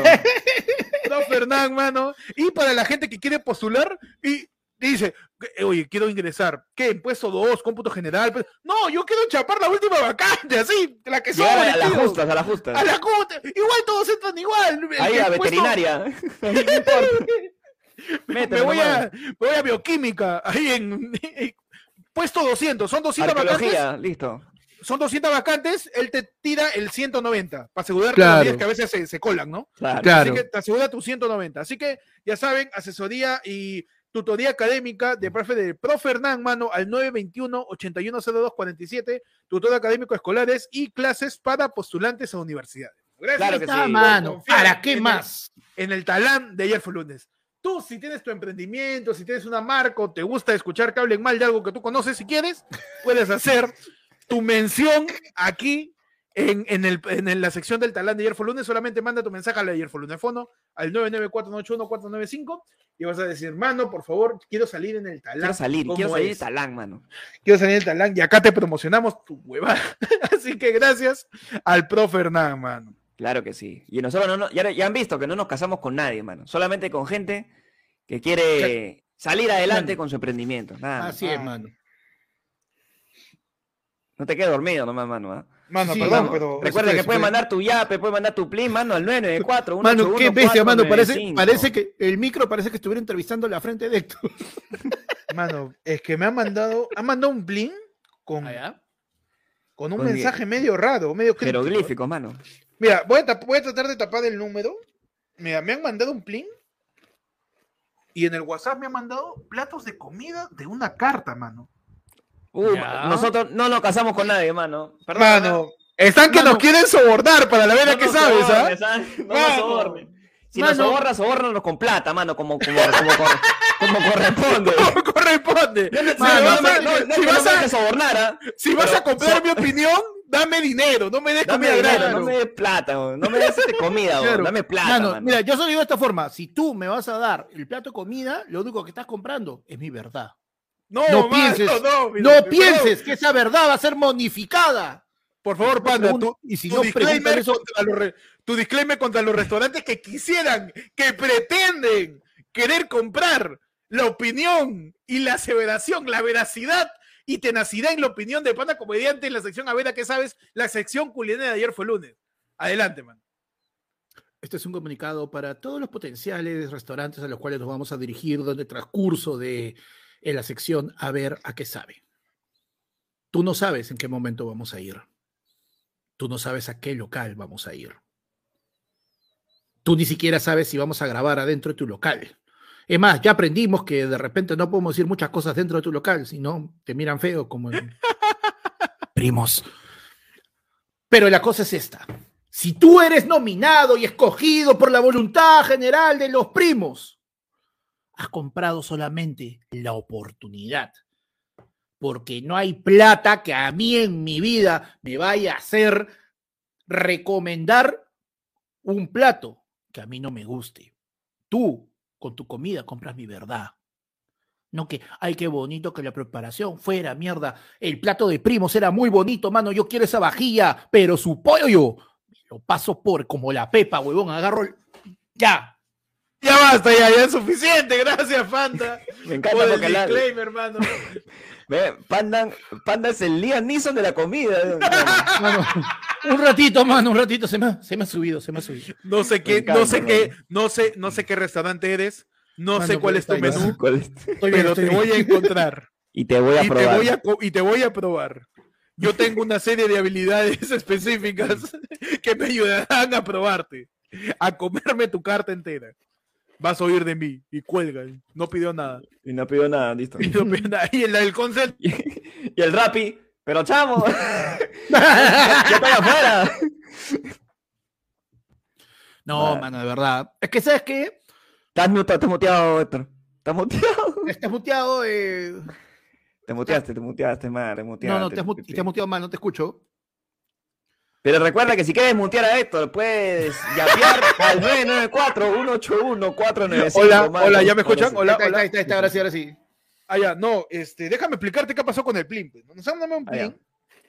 No, Fernán, mano. Y para la gente que quiere postular y dice, eh, oye, quiero ingresar. ¿Qué? Puesto 2, cómputo general. Pues, No, yo quiero chapar la última vacante, así, la que sobra. a las tío. justas, a las justas. A la justa. Igual todos entran igual. Ahí a veterinaria. Me voy a, me voy a bioquímica. Ahí en. Puesto 200, son 200 vacantes. Arqueología, listo. Son 200 vacantes, él te tira el 190 para asegurarte Claro. los días que a veces se, se colan, ¿no? Claro. Claro. Así que te asegura tu 190. Así que ya saben, asesoría y tutoría académica de profe de profe Hernán, mano, al 921-810247, tutor académico escolares y clases para postulantes a universidades. Gracias Claro que Está, sí. mano. ¿Para qué en el- más? en el talán de ayer fue lunes. Tú, si tienes tu emprendimiento, si tienes una marca o te gusta escuchar que hablen mal de algo que tú conoces, si quieres, puedes hacer tu mención aquí en, en, el, en el- la sección del talán de ayer fue lunes. Solamente manda tu mensaje al ayer fue lunes fono al 99481-495 y vas a decir, mano, por favor, quiero salir en el talán. Quiero salir, ¿Cómo quiero salir es? talán, mano. Quiero salir en el talán y acá te promocionamos tu huevada. Así que gracias al profe Hernán, mano. Claro que sí. Y nosotros no, no- ya, ya han visto que no nos casamos con nadie, mano. Solamente con gente que quiere salir adelante Mano. con su emprendimiento. Nada. Así es, Ah. mano. No te quedes dormido nomás, mano. ¿ah? Mano, Sí, perdón, pero. Recuerda que puedes mandar tu yape, puedes mandar tu plin, mano, al 994 Mano, qué bestia, mano. Parece, 495. parece que el micro parece que estuviera entrevistando la frente de Héctor. Mano, es que me han mandado, han mandado un bling con, con un Con mensaje medio raro, medio críptico. Jeroglíficos, mano. Mira, a, voy a tratar de tapar el número. Mira, me han mandado un plin y en el WhatsApp me han mandado platos de comida de una carta, mano. Uh, nosotros no nos casamos con nadie, mano. Perdón, Mano, están que Mano. nos quieren sobornar para la no vena que nos sabes, sobornes, ¿ah? No nos Mano. sobornes. Si Mano. nos soborna, sobórnanos con plata, mano, como, como, como, como corresponde. ¿Cómo corresponde? No, no, Si no, vas no, a- no, no, no, no sobornar, si vas a comprar so- mi opinión, dame dinero, no me des Dame comida dinero, no me des plata, no me des este comida. Claro. dame plata, Mano, mano. mira, yo solo digo de esta forma: si tú me vas a dar el plato de comida, lo único que estás comprando es mi verdad. No, No pienses, no, mira, No perdón. pienses que esa verdad va a ser monificada. Por favor, Panda, y si tu no disclaimer eso, contra los re- tu disclaimer contra los restaurantes que quisieran, que pretenden querer comprar la opinión y la aseveración, la veracidad y tenacidad en la opinión de Panda Comediante en la sección A ver a qué sabes, la sección culinaria de ayer fue lunes. Adelante, man. Este es un comunicado para todos los potenciales restaurantes a los cuales nos vamos a dirigir durante el transcurso de en la sección a ver a qué sabe. Tú no sabes en qué momento vamos a ir. Tú no sabes a qué local vamos a ir. Tú ni siquiera sabes si vamos a grabar adentro de tu local. Es más, ya aprendimos que de repente no podemos decir muchas cosas dentro de tu local, si no te miran feo como en primos. Pero la cosa es esta. Si tú eres nominado y escogido por la voluntad general de los primos, has comprado solamente la oportunidad. Porque no hay plata que a mí en mi vida me vaya a hacer recomendar un plato que a mí no me guste. Tú, con tu comida, compras mi verdad. No que, ay, qué bonito que la preparación fuera, mierda. El plato de primos era muy bonito, mano. Yo quiero esa vajilla, pero su pollo lo paso por como la pepa, huevón. Agarro. el- Ya. Ya basta, ya, ya es suficiente. Gracias, Panda. Me encanta Por el disclaimer, hermano. Ve, Panda, Panda es el Liam Neeson de la comida. Mano, un ratito, mano, un ratito. Se me, ha- se me ha subido, se me ha subido. No sé qué, encanta, no sé qué, no sé, no sé qué restaurante eres, no Mano, sé cuál es tu ahí, menú, ¿Cuál es? Estoy bien, pero estoy te bien. voy a encontrar Y te voy a y te probar. voy a, y te voy a probar. Yo tengo una serie de habilidades específicas que me ayudarán a probarte, a comerme tu carta entera. Vas a oír de mí y cuelga. No pidió nada. Y no pidió nada, listo. Y, no pidió nada. Y el, el concept, y el Rappi, pero chamo, ya estoy afuera. No, Vale. mano, de verdad. Es que, ¿sabes qué? Estás muteado, estás muteado, Héctor. Estás muteado. Estás muteado. Eh... Te muteaste, te muteaste, madre, te muteaste. No, no, te has, mu- te has muteado mal, no te escucho. Pero recuerda que si quieres mutear a Héctor, puedes llapear al 994-181-495. Hola, mano. hola, ¿ya me escuchan? Hola, está, hola. ahí está, ahí está, ahora sí, ahora sí. Ah, ya, no, este, déjame explicarte qué pasó con el plin. pues. Nos han dado un Ah, plin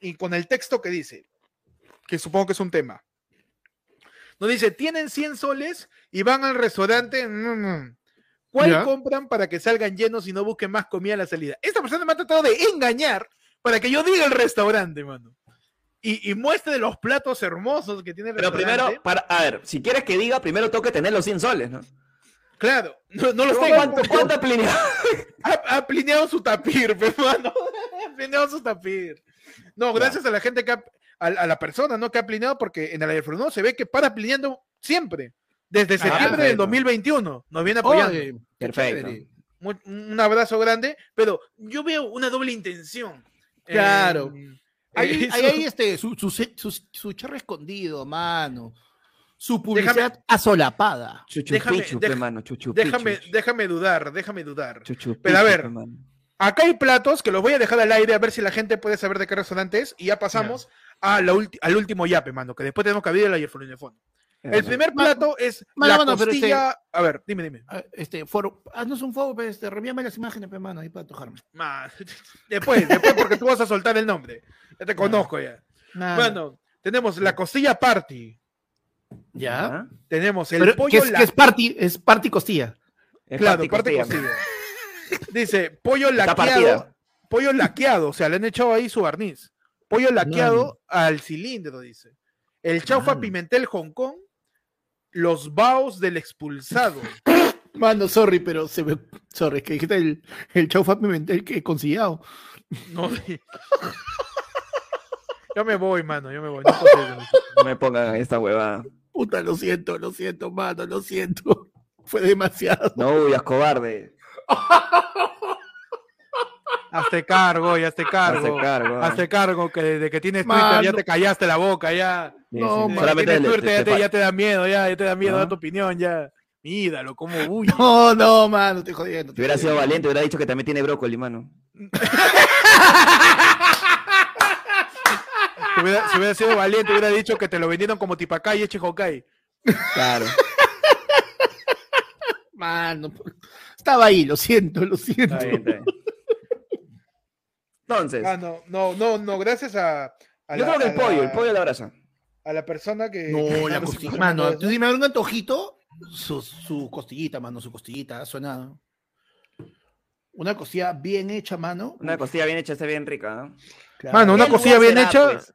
y con el texto que dice, que supongo que es un tema. Nos dice, tienen 100 soles y van al restaurante. mm, mm. ¿Cuál Ya. compran para que salgan llenos y no busquen más comida a la salida? Esta persona me ha tratado de engañar para que yo diga el restaurante, mano. Y, y muestre los platos hermosos que tiene el Pero primero, para, a ver, si quieres que diga, primero tengo que tener los 100 soles, ¿no? Claro, no, no los tengo. ¿Cuánto, cuánto ha planeado? Ha, ha plineado su tapir, pe, mano. Ha plineado su tapir. No, gracias a la gente que ha, a, a la persona, ¿no? Que ha plineado, porque en el Aeroflot se ve que para plineando siempre. Desde septiembre del perfecto. 2021 nos viene apoyando. Oye, Perfecto. Un abrazo grande, pero yo veo una doble intención. Claro. en- Ahí, ahí, su- ahí, este, su, su, su, su charro escondido, mano. Su publicidad asolapada. Chuchu Déjame- pichu, deja- pe, mano, chuchu déjame, pichu. déjame dudar, déjame dudar. Chuchu Pero a ver, mano. Acá hay platos que los voy a dejar al aire a ver si la gente puede saber de qué restaurante es. Y ya pasamos a la ulti- al último yape, mano, que después tenemos que abrir el ayer de fondo. El primer plato es mano, la mano, pero este-. A ver, dime, dime. Ah, Este, foro, haznos un foro, pues, este, reenvíame las imágenes, pe, mano, ahí para tojarme. Ma- Después, después, porque tú vas a soltar el nombre. Ya te conozco ya. Bueno, tenemos la costilla party. ¿Ya? ¿Ah? Tenemos el Pero, pollo ¿qué es, la- qué es party? Es party costilla. Es Claro, party parte costilla, costilla. Dice pollo Está laqueado. partida. Pollo laqueado, o sea, le han echado ahí su barniz. Pollo laqueado al cilindro, dice. El chaufa Mano. pimentel Hong Kong. Los baos del expulsado. Mano, sorry, pero se me. Sorry, es que dijiste el, el chaufa pimentel que he conciliado. No, yo me voy, mano, yo me voy. No me pongan esta huevada. Puta, lo siento, lo siento, mano, lo siento. Fue demasiado. No huyas, cobarde. Hazte cargo, ya hazte cargo. Hazte cargo. Hazte cargo que desde que tienes Mano. Twitter ya te callaste la boca, ya. Sí, No, sí, man, solamente tienes le- Twitter, te- ya, te te, ya te da miedo, ya, ya te da miedo ¿No? dar tu opinión, ya. Míralo, cómo huye. No, no, mano, estoy jodiendo. Si hubiera sido valiente, hubiera dicho que también tiene brócoli, mano. Si hubiera, si hubiera sido valiente, hubiera dicho que te lo vendieron como Tipacay y Chihokai. Claro. Mano, estaba ahí, lo siento, lo siento. Está bien, está bien. Entonces, Ah, no, no, no, no, gracias a. a yo la- creo que el pollo, la- el pollo la abraza. A la persona que. No, la que- costilla. Mano, tú dime un antojito, su, su costillita, mano, su costillita, suena. Una costilla bien hecha, mano. Una costilla bien hecha está bien rica. ¿eh? Claro. Mano, una ¿Qué costilla bien será, hecha. pues?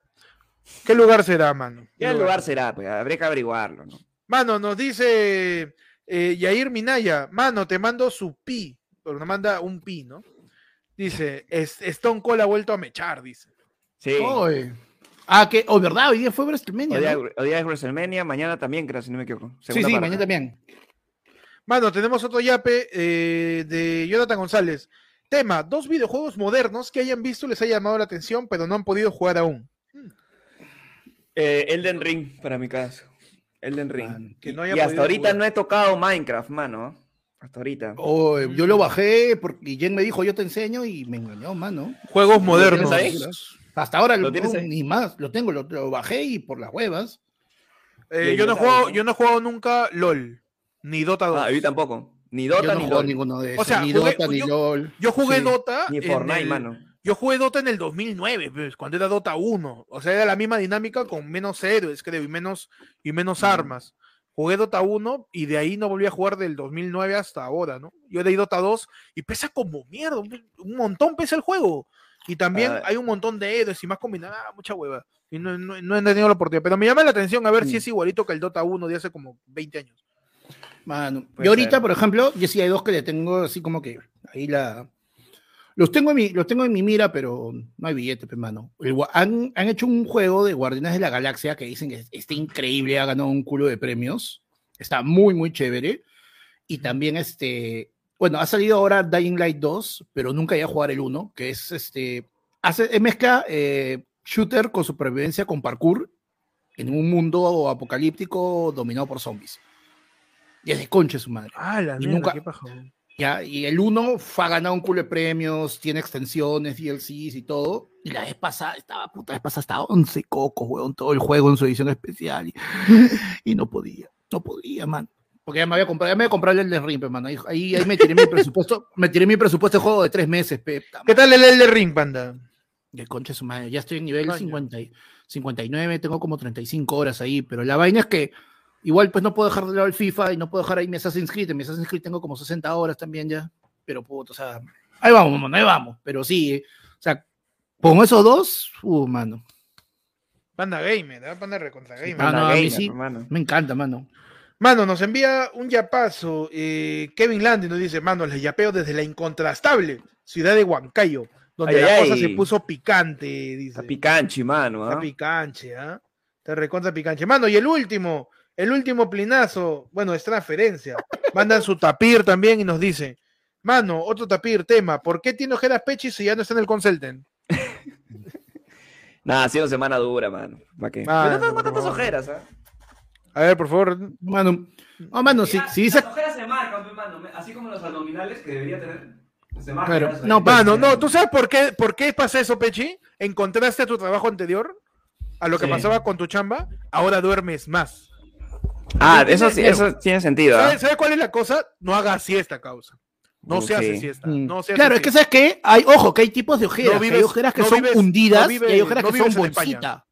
¿Qué lugar será, mano? ¿Qué lugar será? Pues habría que averiguarlo, ¿no? Mano, nos dice eh, Yair Minaya, mano, te mando su pi, pero nos manda un pi, ¿no? Dice, "Es- Stone Cold ha vuelto a mechar, dice. Sí. Oy. Ah, que, oh, ¿verdad? Hoy día fue WrestleMania, Hoy día, ¿no? hoy día es WrestleMania, mañana también, creo, si no me equivoco. Sí, Segunda sí, mañana también. Mano, tenemos otro yape eh, de Jonathan González. Tema, dos videojuegos modernos que hayan visto les ha llamado la atención, pero no han podido jugar aún. Eh, Elden Ring, para mi caso. Elden Ring. Man, que Y- no haya y hasta ahorita jugar. no he tocado Minecraft, mano. Hasta ahorita. Oy, yo lo bajé porque Jen me dijo, yo te enseño y me engañó, mano. Juegos modernos. ahí? Hasta ahora ¿Lo ahí? ni más, lo tengo, lo, lo bajé y por las huevas. Eh, yo, yo no he sabes, jugado, ¿no? yo no he jugado nunca LOL, ni Dota 2. Ah, yo tampoco. Ni Yo Dota no ni juego LOL. ninguno de O esos, sea, ni jugué- Dota, ni yo- LOL. Yo jugué Sí. Dota. Ni Fortnite, el- mano. Yo jugué Dota en el 2009, pues, cuando era Dota 1. O sea, era la misma dinámica con menos héroes, creo, y menos, y menos armas. Jugué Dota 1 y de ahí no volví a jugar del 2009 hasta ahora, ¿no? Yo ahí Dota 2 y pesa como mierda, un, montón pesa el juego. Y también Ah. hay un montón de héroes y más combinadas, ah, mucha hueva. Y no, no- no he tenido la oportunidad. Pero me llama la atención a ver si Mm. es igualito que el Dota 1 de hace como 20 años. Mano, yo ahorita, ser. por ejemplo, yo sí hay dos que le tengo así como que ahí la. Los tengo en mi, los tengo en mi mira, pero no hay billete, pues, mano. El gua- han, han hecho un juego de Guardianes de la Galaxia que dicen que está increíble, ha ganado un culo de premios. Está muy, muy chévere. Y también este. Bueno, ha salido ahora Dying Light 2, pero nunca iba a jugar el 1, que es este. Hace, mezcla eh, shooter con supervivencia con parkour en un mundo apocalíptico dominado por zombies. Y es de conche su madre. Ah, la Y mierda, nunca- qué paja. Ya, y el 1 fue a ganar un culo de premios, tiene extensiones, DLCs y todo. Y la vez pasada, estaba puta, la vez pasada estaba 11 cocos, weón, todo el juego en su edición especial. Y, y no podía, no podía, man. Porque ya me había comprado, ya me había comprado el del Ring, pe, mano. Ahí, ahí, ahí me tiré mi presupuesto, me tiré mi presupuesto de juego de tres meses, pe. ¿Qué tal el Elder Ring, panda? de concha su madre. Ya estoy en nivel Coño. 50 y- 59, tengo como 35 horas ahí, pero la vaina es que igual pues no puedo dejar de lado el FIFA y no puedo dejar ahí mi Assassin's Creed. En mi Assassin's Creed tengo como 60 horas también ya, pero puto, o sea, ahí vamos, mano, ahí vamos. Pero sí, eh, o sea, con esos dos, uh, mano, Panda Gamer, ¿eh? Panda recontra Gamer. Ah, no, Anda a mí gamer, sí. hermano. me encanta, mano. Mano, nos envía un yapazo. eh, Kevin Landy nos dice, mano, les yapeo desde la incontrastable ciudad de Huancayo, donde Ay, la ay, cosa ay. se puso picante, dice. Está picanchi, mano. Está ¿ah? picanche, ¿ah? Te recontra picanche. Mano, y el último, el último plinazo, bueno, es transferencia. Mandan su tapir también y nos dice, mano, otro tapir, tema, ¿por qué tiene ojeras Pechi si ya no está en el consulten? Nada, ha sido semana dura, mano. ¿Para qué? Mano, Pero no tengo tantas ojeras, ¿ah? A ver, por favor. Mano, no, mano, si, si dice... Las ojeras se marcan, mano. Así como los abdominales que debería tener. Se marcan. Pero, ya, eso no. Mano, no, ¿tú sabes por qué, por qué pasa eso, Pechi? ¿Encontraste a tu trabajo anterior? A lo que Sí. pasaba con tu chamba, ahora duermes más. Ah, eso, sí- eso tiene sentido, ¿ah? ¿Sabes, cuál es la cosa? No hagas siesta, causa. No Uh, se hace sí. siesta. Mm. No se hace claro, es que sabes que hay, ojo, que hay tipos de ojeras, No hay ojeras que no son vives- hundidas no vives- y hay ojeras no que son bolsita.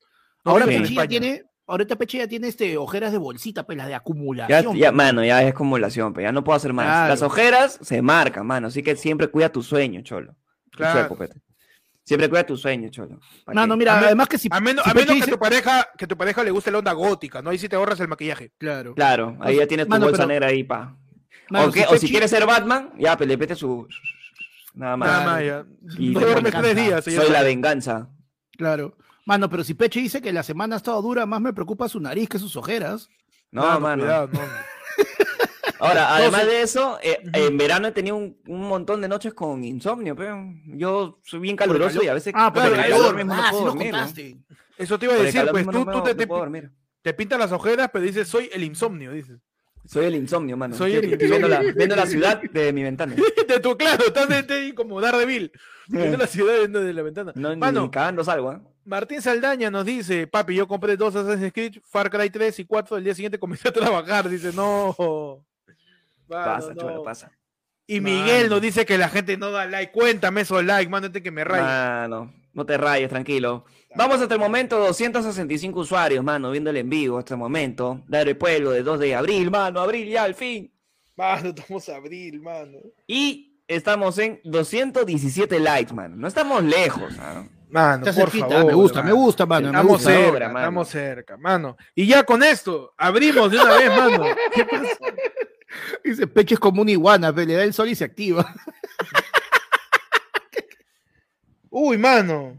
No Ahora vives en Pechi ya España. tiene, ahorita Pechi ya tiene este, ojeras de bolsita, pues las de acumulación. ya, pues. mano, ya es acumulación, pero ya no puedo hacer más. Claro. Las ojeras se marcan, mano. Así que siempre cuida tu sueño, cholo. Claro. Siempre cuida tu sueño, cholo. ¿Pa' No, mira, A además que si, A menos, si a menos que, dice- tu pareja, que tu pareja le guste la onda gótica, ¿no? Ahí sí te ahorras el maquillaje. Claro. Claro, ahí ya tienes tu Mano, bolsa pero- negra ahí, pa. Mano, o, si o si Pechi- quieres ser Batman, ya, pues le pete su. Nada más. Nada más ya. Y No duermes tres días. Soy la venganza. Claro. Mano, pero si Peche dice que la semana ha estado dura, más me preocupa su nariz que sus ojeras. No, Mano, mano. cuidado, no. Ahora, además de eso, eh, en verano he tenido un, un montón de noches con insomnio, pero yo soy bien caluroso y a veces Ah, pero el el calor calor, mismo no ah. Eso te iba a decir, pues tú, no tú te, no te, pintas las ojeras, pero dices, soy el insomnio, dices. Soy el insomnio, mano. Soy Estoy el Viendo la, insomnio. viendo la ciudad de mi ventana. De tu, claro, estás de, de- como Daredevil. Viendo la ciudad viendo de la ventana. No, Mano, ni cagando salgo, ¿ah? Martín Saldaña nos dice, papi, yo compré dos Assassin's Creed, Far Cry 3 y 4, el día siguiente comencé a trabajar. Dice, no. Mano, Pasa, no. chulo, pasa. Y Miguel Mano. nos dice que la gente no da like. Cuéntame esos likes, mano, antes que me raye. Mano, no te rayes, tranquilo. Vamos hasta el momento, 265 usuarios, mano, viendo el en vivo hasta el momento. Dar el pueblo de 2 de abril, mano, abril ya, al fin. Mano, estamos a abril, mano. Y estamos en 217 likes, mano. No estamos lejos, mano. Mano, por cerquita, favor. me gusta, me mano. gusta, mano. me Estamos gusta. cerca. cerca, obra, mano. estamos cerca, mano. Y ya con esto, abrimos de una vez, mano. ¿Qué pasa? Dice, pecho es como una iguana, pe, le da el sol y se activa. Uy, mano.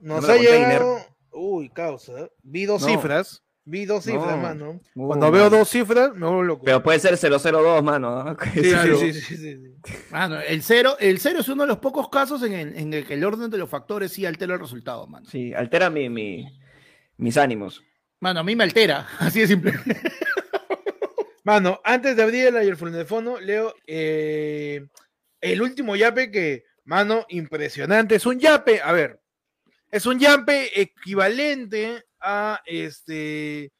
Nos Número ha container. llegado. Uy, causa. Vi dos No. cifras. Vi dos cifras, No. mano. Cuando veo dos cifras, me vuelvo loco. Pero puede ser 002, mano. ¿no? Sí, sí, sí, sí, sí, sí. Mano, el cero, el cero es uno de los pocos casos en el, en el que el orden de los factores sí altera el resultado, mano. Sí, altera mi, mi- mis ánimos. Mano, a mí me altera, así de simple. Mano, antes de abrir el ayer leo eh, el último yape que, mano, impresionante. Es un yape, a ver, es un yape equivalente a este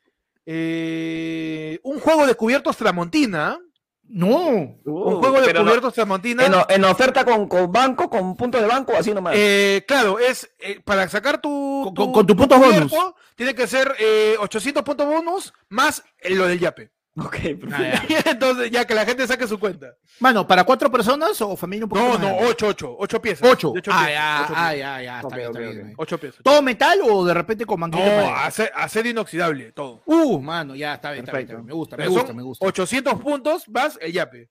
eh, un juego de cubiertos Tramontina. No. un juego de Pero no- cubiertos Tramontina. en, en oferta con, con banco, con punto de banco, así nomás. Eh, claro, es eh, para sacar tu, Con- con- con tu punto bonus. cubierto, Tiene que ser eh, 800 puntos bonus más lo del yape. Ok, perfecto. Ah, ya. Entonces, ya que la gente saque su cuenta. Mano, ¿para cuatro personas o familia un poco No, más no, grande? 8, 8, 8 piezas. Ocho. Ocho Ah, piezas, ya, ocho ah, piezas. ya, ya, está Ok, bien, ok, está bien. ok. Ocho piezas. ¿Todo metal o de repente con manguito de No, acero inoxidable, todo. Uh, mano, ya, está bien, está bien, está Perfecto. bien. Me gusta, me gusta, me gusta. 800 puntos más el yape.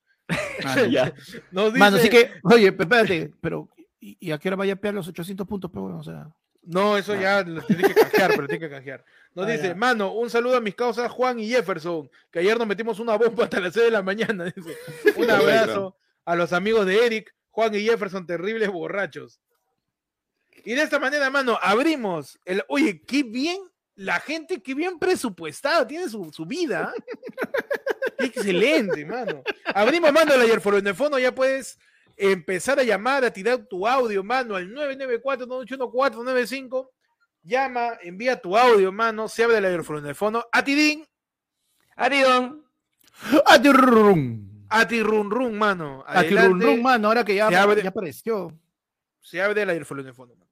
Mano, Ya. Nos dice- Mano, así que, oye, espérate, pero ¿y, y a qué hora vaya a pegar los 800 puntos? Pero, bueno, o sea, No, eso ya lo tiene que canjear, pero tiene que canjear. Nos Ah, dice, ya. mano, un saludo a mis causas Juan y Jefferson, que ayer nos metimos una bomba hasta las 6 de la mañana. Dice. Un abrazo a los amigos de Eric, Juan y Jefferson, terribles borrachos. Y de esta manera, mano, abrimos el. Oye, qué bien, la gente, qué bien presupuestada, tiene su, su vida. Qué excelente, mano. Abrimos, mano, el ayer en el fondo, ya puedes empezar a llamar, a tirar tu audio, mano, al 994-981-495. Llama, envía tu audio, mano, se abre el en el fondo. A Tidín, Aridón. ¡Atirrum! a ti run run, mano. ¡Atirrum, Adelante, rum, mano! Ahora que ya, Se abre- ya apareció. Se abre el en el fondo. mano.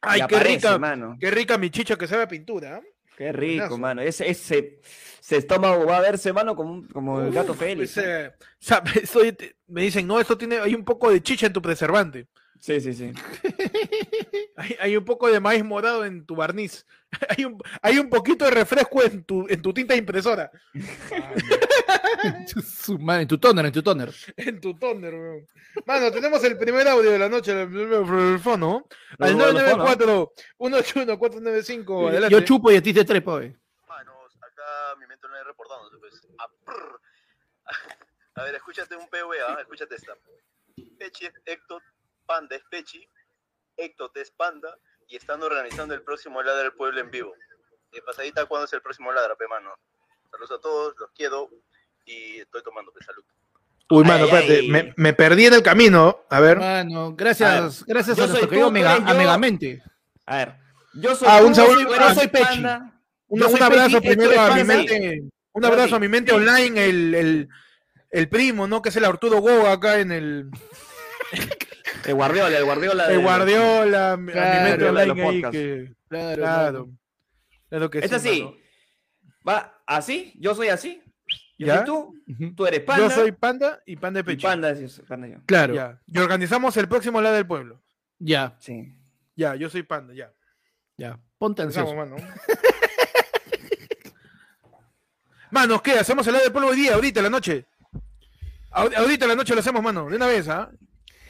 Ay, qué aparece, rica, mano. qué rica mi chicha que sabe a pintura. ¿eh? Qué rico, Buenazo. mano. Ese, ese, ese estómago va a verse, mano, como, como el gato Félix. pues, eh, me dicen, no, esto tiene, hay un poco de chicha en tu preservante. Sí, sí, sí. Hay, hay un poco de maíz morado en tu barniz. Hay un, hay un poquito de refresco en tu, en tu tinta impresora. En tu toner, en tu toner. En tu toner, weón. Mano, tenemos el primer audio de la noche, el el fono. Al Los- los 994-181-495. Adelante. Yo chupo y a ti te trepo, eh. Manos, acá mi mente no es reportándose, pues. A, prr. A ver, escúchate un PVA, escúchate esta. Pechi Ectot, Panda es Pechi, Ectot es Panda, y están organizando el próximo Ladra del Pueblo en vivo. De pasadita, ¿cuándo es el próximo Ladra, pe, mano? Saludos a todos, los quiero, y estoy tomando, pe, salud. Uy, mano, Ay, espérate, ay. me, me perdí en el camino. A ver. Mano, gracias, gracias yo a soy nuestro querido Mega, a yo. Megamente. A ver. Yo soy Ah, un ah, eres soy Pechi. Un, yo abrazo Pechi, primero a mi mente. Un abrazo sí. a mi mente online, el, el, el primo, ¿no? Que es el Arturo Goga acá en el. El Guardiola, el Guardiola. El de- Guardiola, a mi Claro, mente de los online ahí podcasts. que. Claro, Claro. Claro que Es sí, así. mano. Va así, yo soy así. Yo ¿Ya? soy tú, tú eres Panda. Yo soy Panda y Panda de y Pecho. Panda, sí, Panda yo. Claro, Ya. Y organizamos el próximo lado del pueblo. ya, Sí. Ya, yo soy Panda, ya. ya. Ponte ansioso. Mano. Manos, ¿qué? ¿Hacemos el lado del pueblo hoy día, ahorita, en la noche? Ahor- Ahorita en la noche lo hacemos, mano. De una vez, ¿ah?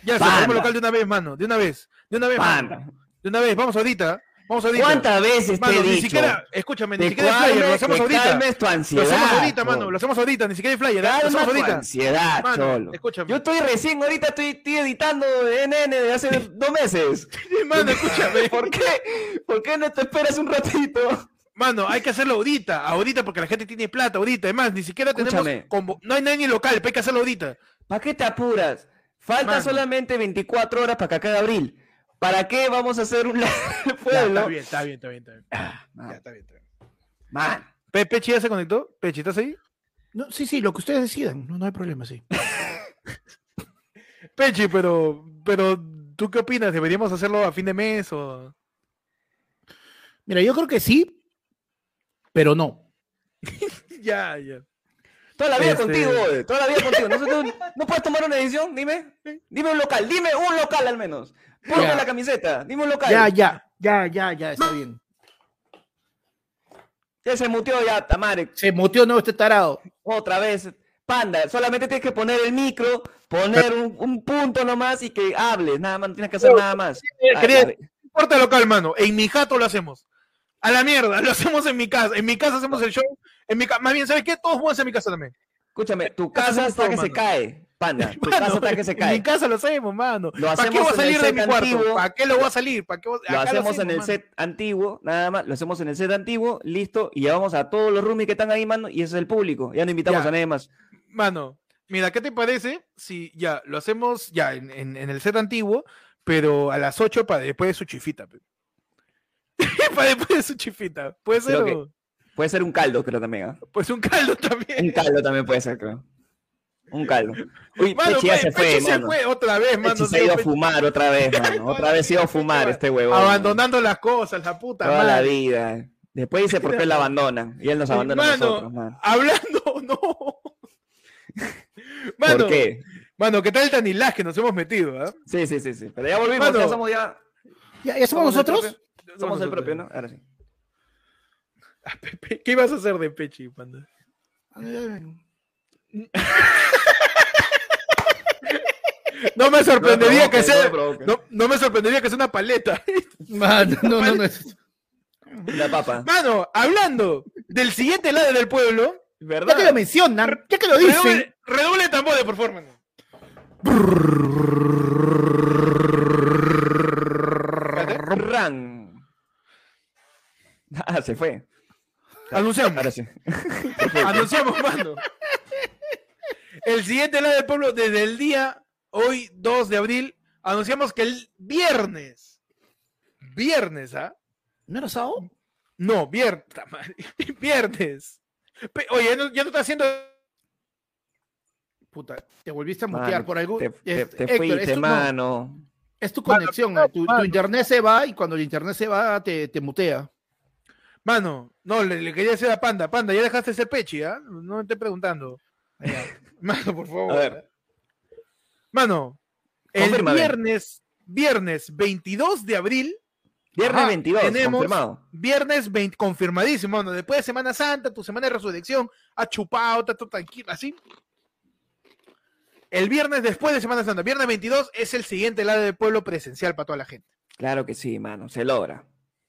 Ya, Panda. cerramos local de una vez, mano. De una vez. De una vez, mano. De una vez, vamos ahorita. Vamos ahorita. ¿Cuántas veces te Mano, he ni dicho? siquiera, escúchame, ni Te siquiera hay flyer, lo calmes, hacemos ahorita. calmes tu Lo ansiedad. hacemos ahorita, cholo. mano, lo hacemos ahorita, ni siquiera hay flyer, lo Calma hacemos tu ahorita. ansiedad, Mano, cholo. escúchame. Yo estoy recién, ahorita estoy, estoy editando NN de hace dos meses. Mano, escúchame. ¿Por qué? ¿Por qué no te esperas un ratito? Mano, hay que hacerlo ahorita, ahorita porque la gente tiene plata ahorita. Además, ni siquiera tenemos Escúchame. no hay nadie local, pero hay que hacerlo ahorita. ¿Para qué te apuras? Falta Mano. solamente 24 horas para que acabe abril. ¿Para qué vamos a hacer un Ya, pueblo? está bien, está bien, está bien, está bien. Ah, Ya, man, está bien, está bien. man. Pe- Pechi ya se conectó. Pechi, ¿estás ahí? No, sí, sí, lo que ustedes decidan. No, no hay problema, sí. Pechi, pero, pero, ¿tú qué opinas? ¿Deberíamos hacerlo a fin de mes o...? Mira, yo creo que sí, pero no. ya, ya. Toda la vida Este- contigo, toda la vida contigo. ¿No, puedes tomar una decisión? Dime. Dime un local, dime un local al menos. Ponte la camiseta, dime un local. Ya, ya, ya, ya, ya, está bien. Ya se muteó ya, Tamare. Se muteó no este tarado. Otra vez. Panda, solamente tienes que poner el micro, poner un, un punto nomás y que hables. Nada más, no tienes que hacer nada más. A ver. No importa local, mano. En mi jato lo hacemos. A la mierda, lo hacemos en mi casa. En mi casa hacemos el show. En mi Más bien, ¿sabes qué? Todos vamos a en mi casa también. Escúchame, tu casa está que se cae. Panda, tu Mano, casa está que se En cae. mi casa lo hacemos, mano. Lo ¿Para qué voy a en salir de mi cuarto? ¿Para qué lo voy a salir? ¿Para qué voy- Lo hacemos en el mano. set antiguo, nada más, lo hacemos en el set antiguo, listo, y llevamos a todos los roomies que están ahí, mano, y ese es el público. Ya no invitamos Ya. a nadie más. Mano, mira, ¿qué te parece si ya lo hacemos ya en, en- en el set antiguo, pero a las 8 para después de su chifita? para después de su chifita. Puede ser que- Puede ser un caldo, creo también, ¿ah? pues un caldo también. Un caldo también puede ser, creo. Un caldo. Uy, Mano, Pechi ya Pe- se fue, Pechi se mano. fue otra vez, mano. Pechi se ha ido a fumar otra vez, mano. Otra vez se ha ido a fumar este huevón. Abandonando las cosas, la puta toda la vida. Después dice por qué la abandonan. Y él nos abandona a nosotros, mano. Hablando, no. Mano, ¿Por qué? Mano, ¿qué tal el tanilás que nos hemos metido? ah? Sí, sí, sí, sí. Pero ya volvimos, Mano. ya somos ya. ¿Ya, ya somos nosotros? propio. Somos el propio, ¿no? Ahora sí. Pepe, ¿Qué ibas a hacer de Pechi, panda? No me sorprendería que sea. No, no me sorprendería que sea una paleta. Mano, no, no, no. es- La papa. Mano, hablando del siguiente lado del pueblo. Ya ¿Verdad? que lo mencionan, ya que lo dicen. Redoble, redoble de tambores, por favor, mano. Ran. Ah, se fue. Anunciamos. Ahora sí. Anunciamos, mano. El siguiente lado del pueblo, desde el día hoy, 2 de abril, anunciamos que el viernes. Viernes, ¿ah? ¿No era sábado? No, viernes. Viernes. Oye, ya no, ya no está haciendo. Puta, te volviste a Mano, mutear por algo. Te, te- Es- te Héctor, fuiste, es tu- no, mano. es tu Mano, conexión. no, tu, tu internet se va y cuando el internet se va te, te mutea. Mano, no, le, le quería decir a Panda. Panda, ya dejaste ese pechi, ¿ah? No me esté preguntando. Mano, por favor. A ver. Mano, el viernes, viernes 22 de abril, Viernes Ajá, 22, tenemos- confirmado. viernes 20, confirmadísimo, mano. Después de Semana Santa, tu semana de resurrección, ha chupado, está todo tranquilo, así. El viernes después de Semana Santa, viernes 22, es el siguiente lado del pueblo presencial para toda la gente. Claro que sí, mano. Se logra.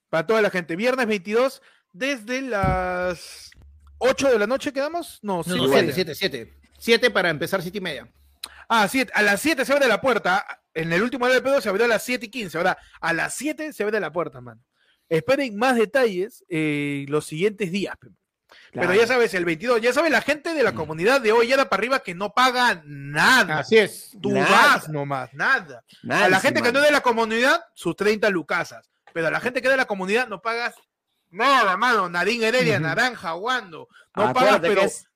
Para toda la gente. Viernes 22, desde las 8 de la noche quedamos. No, No, sí, no, siete, siete, siete. Siete para empezar siete y media. Ah, siete. A las 7 se abre la puerta. En el último lado del pedo se abrió a las 7 y 15. Ahora, a las 7 se abre la puerta, mano. Esperen más detalles eh, los siguientes días. pe. Pero Claro. ya sabes, el 22, ya sabes, la gente de la comunidad de hoy ya para arriba que no paga nada. Así es. Tú Nada. vas nomás, nada. a la gente que no es de la comunidad, sus 30 lucasas. Pero a la gente que es de la comunidad no pagas nada, mano. Narín Heredia. Naranja, Wando. No pagas, Acuérdate que pero. es-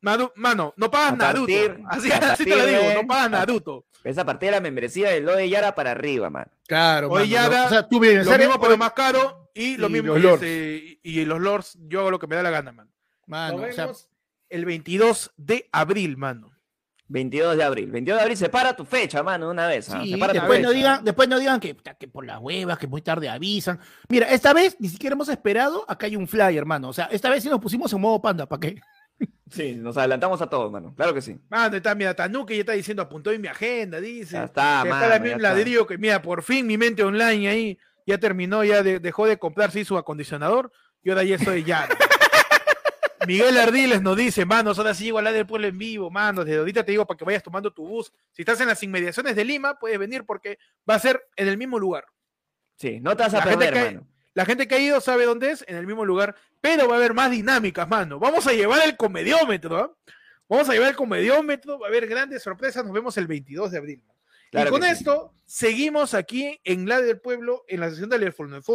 Mano, mano, no pagas A Naruto. partir- así, así te lo partir digo, de- no pagas Naruto. Es a partir de la membresía de lo de Yara para arriba, mano. Claro, Hoy mano, ya lo- da o sea, tú Lo bienestar mismo, pero más caro. Y lo y mismo. los y lords. y, y los lords, yo hago lo que me da la gana, mano. Mano, Nos o sea, el 22 de abril, mano. 22 de abril. 22 de abril, separa tu fecha, mano, una vez. ¿ah? sí, Separa tu después, no digan, después no digan que, que por las huevas, que muy tarde avisan. Mira, esta vez ni siquiera hemos esperado. Acá hay un flyer, hermano. O sea, esta vez sí nos pusimos en modo panda. ¿Para qué? Sí, nos adelantamos a todos, mano. Claro que sí. Mano, está, mira, Tanuque ya está diciendo, apuntó en mi agenda, dice. Ya está, Que mano, la está. ladrillo que, mira, por fin mi mente online ahí. ya terminó, ya de- dejó de comprarse su acondicionador y ahora ya estoy ya. Miguel Ardiles nos dice, manos, ahora sí llego al lado del pueblo en vivo, manos, desde ahorita te digo para que vayas tomando tu bus. Si estás en las inmediaciones de Lima, puedes venir porque va a ser en el mismo lugar. Sí, no te vas a La gente perder, que- mano. La gente que ha ido sabe dónde es, en el mismo lugar, pero va a haber más dinámicas, mano. Vamos a llevar el comediómetro, ¿ah? Vamos a llevar el comediómetro, va a haber grandes sorpresas, nos vemos el 22 de abril. Claro y con sí. esto, seguimos aquí en la del pueblo, en la sesión del teléfono, nos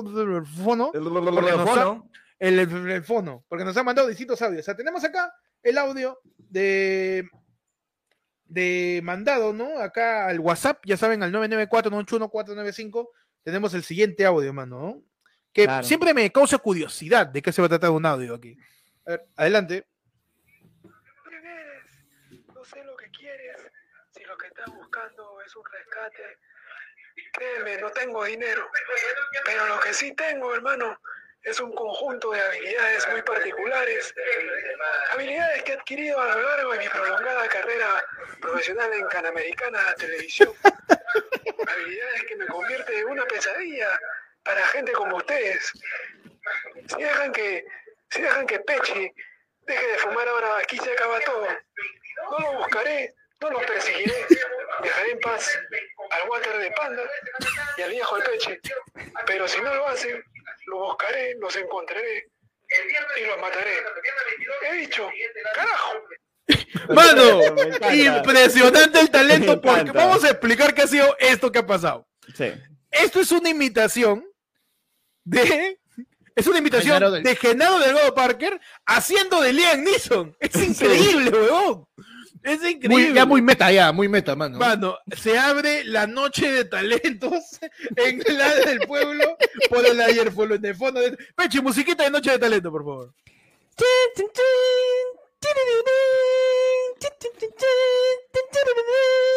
ha- el, el- el fono, porque nos han mandado distintos audios. O sea, tenemos acá el audio de de mandado, ¿no? Acá al WhatsApp, ya saben, al 994-981-495, tenemos el siguiente audio, mano, ¿no? Que Claro. siempre me causa curiosidad de qué se va a tratar un audio aquí. A ver, adelante. ¿Quién eres? No sé lo que quieres. Si lo que estás buscando es un rescate, créeme, no tengo dinero. Pero lo que sí tengo, hermano, es un conjunto de habilidades muy particulares. Habilidades que he adquirido a lo largo de mi prolongada carrera profesional en Canamericana Televisión. Habilidades que me convierten en una pesadilla para gente como ustedes. Si dejan que, si dejan que Pechi deje de fumar ahora, aquí se acaba todo. No lo buscaré, no lo perseguiré. Dejaré en paz al water de panda y al viejo del peche. Pero si no lo hacen, lo buscaré, los encontraré y los mataré. He dicho, carajo. Mano, impresionante el talento, porque vamos a explicar qué ha sido esto que ha pasado. Sí. Esto es una imitación de. Es una imitación Genaro del- de Genaro Delgado Parker haciendo de Liam Neeson. Es increíble, huevón. Es increíble. Muy, ya muy meta, ya, muy meta, mano. Mano, se abre la noche de talentos en la del pueblo por el ayer por el fondo de... Pechi, musiquita de noche de talento, por favor.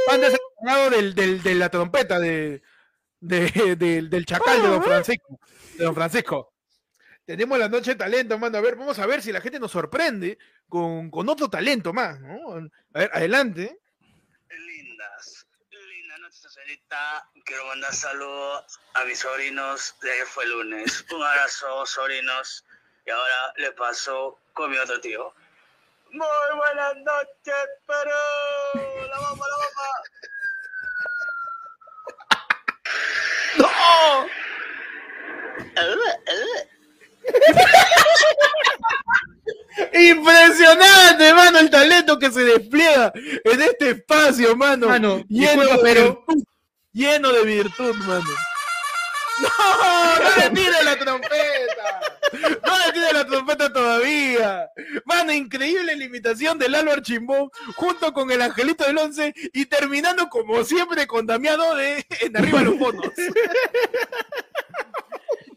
Panda es el del, del, de la trompeta de, de- del- del chacal de don Francisco. De don Francisco. Tenemos la noche de talento, mano. A ver, vamos a ver si la gente nos sorprende con, con otro talento más, ¿no? A ver, adelante. Lindas, linda noche, señorita. Quiero mandar saludos a mis sobrinos de ayer fue lunes. Un abrazo, sobrinos. Y ahora le paso con mi otro tío. Muy buenas noches, Perú. La bomba, la bomba. Impresionante, mano, el talento que se despliega en este espacio, mano. Mano, lleno de pero- virtud. Lleno de virtud, mano. No, no le tire la trompeta. No le tire la trompeta todavía. Mano, increíble la imitación del Álvaro Chimbón junto con el Angelito del Once y terminando como siempre con Damiano de En Arriba los Fonos.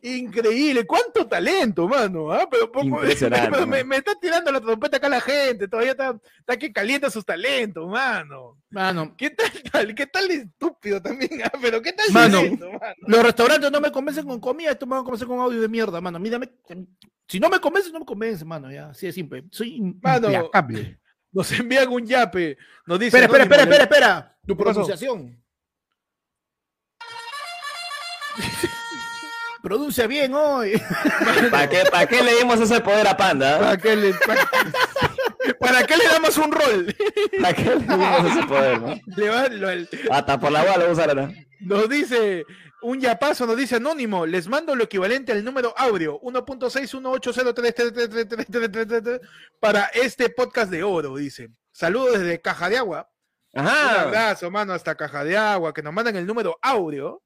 Increíble, cuánto talento, mano. ¿ah? Pero, pero- Impresionante, pero me, está tirando la trompeta acá la gente, todavía está, está que calienta sus talentos, mano. Mano, ¿Qué tal, tal? ¿Qué tal de estúpido también? ah? Pero qué tal Mano. talento, mano? los restaurantes no me convencen con comida, esto me van a convencer con audio de mierda, mano. Mírame, si no me convence, no me convence, mano, ya, así de simple. Soy Mano. implacable. Nos envían un yape. Nos dice. Espera, espera, espera, espera, espera. Tu pronunciación. Pronuncia bien hoy. ¿Para qué, ¿Para qué le dimos ese poder a Panda? ¿Para qué le, para, para qué le damos un rol? ¿Para qué le dimos ese poder? no? Le va- lo- el- Hasta por la bola lo usarán. nos dice un yapazo, nos dice Anónimo. Les mando lo equivalente al número audio 1.61803333333 para este podcast de oro, dice. Saludos desde Caja de Agua. Un Ajá. abrazo, mano, hasta Caja de Agua, que nos mandan el número audio.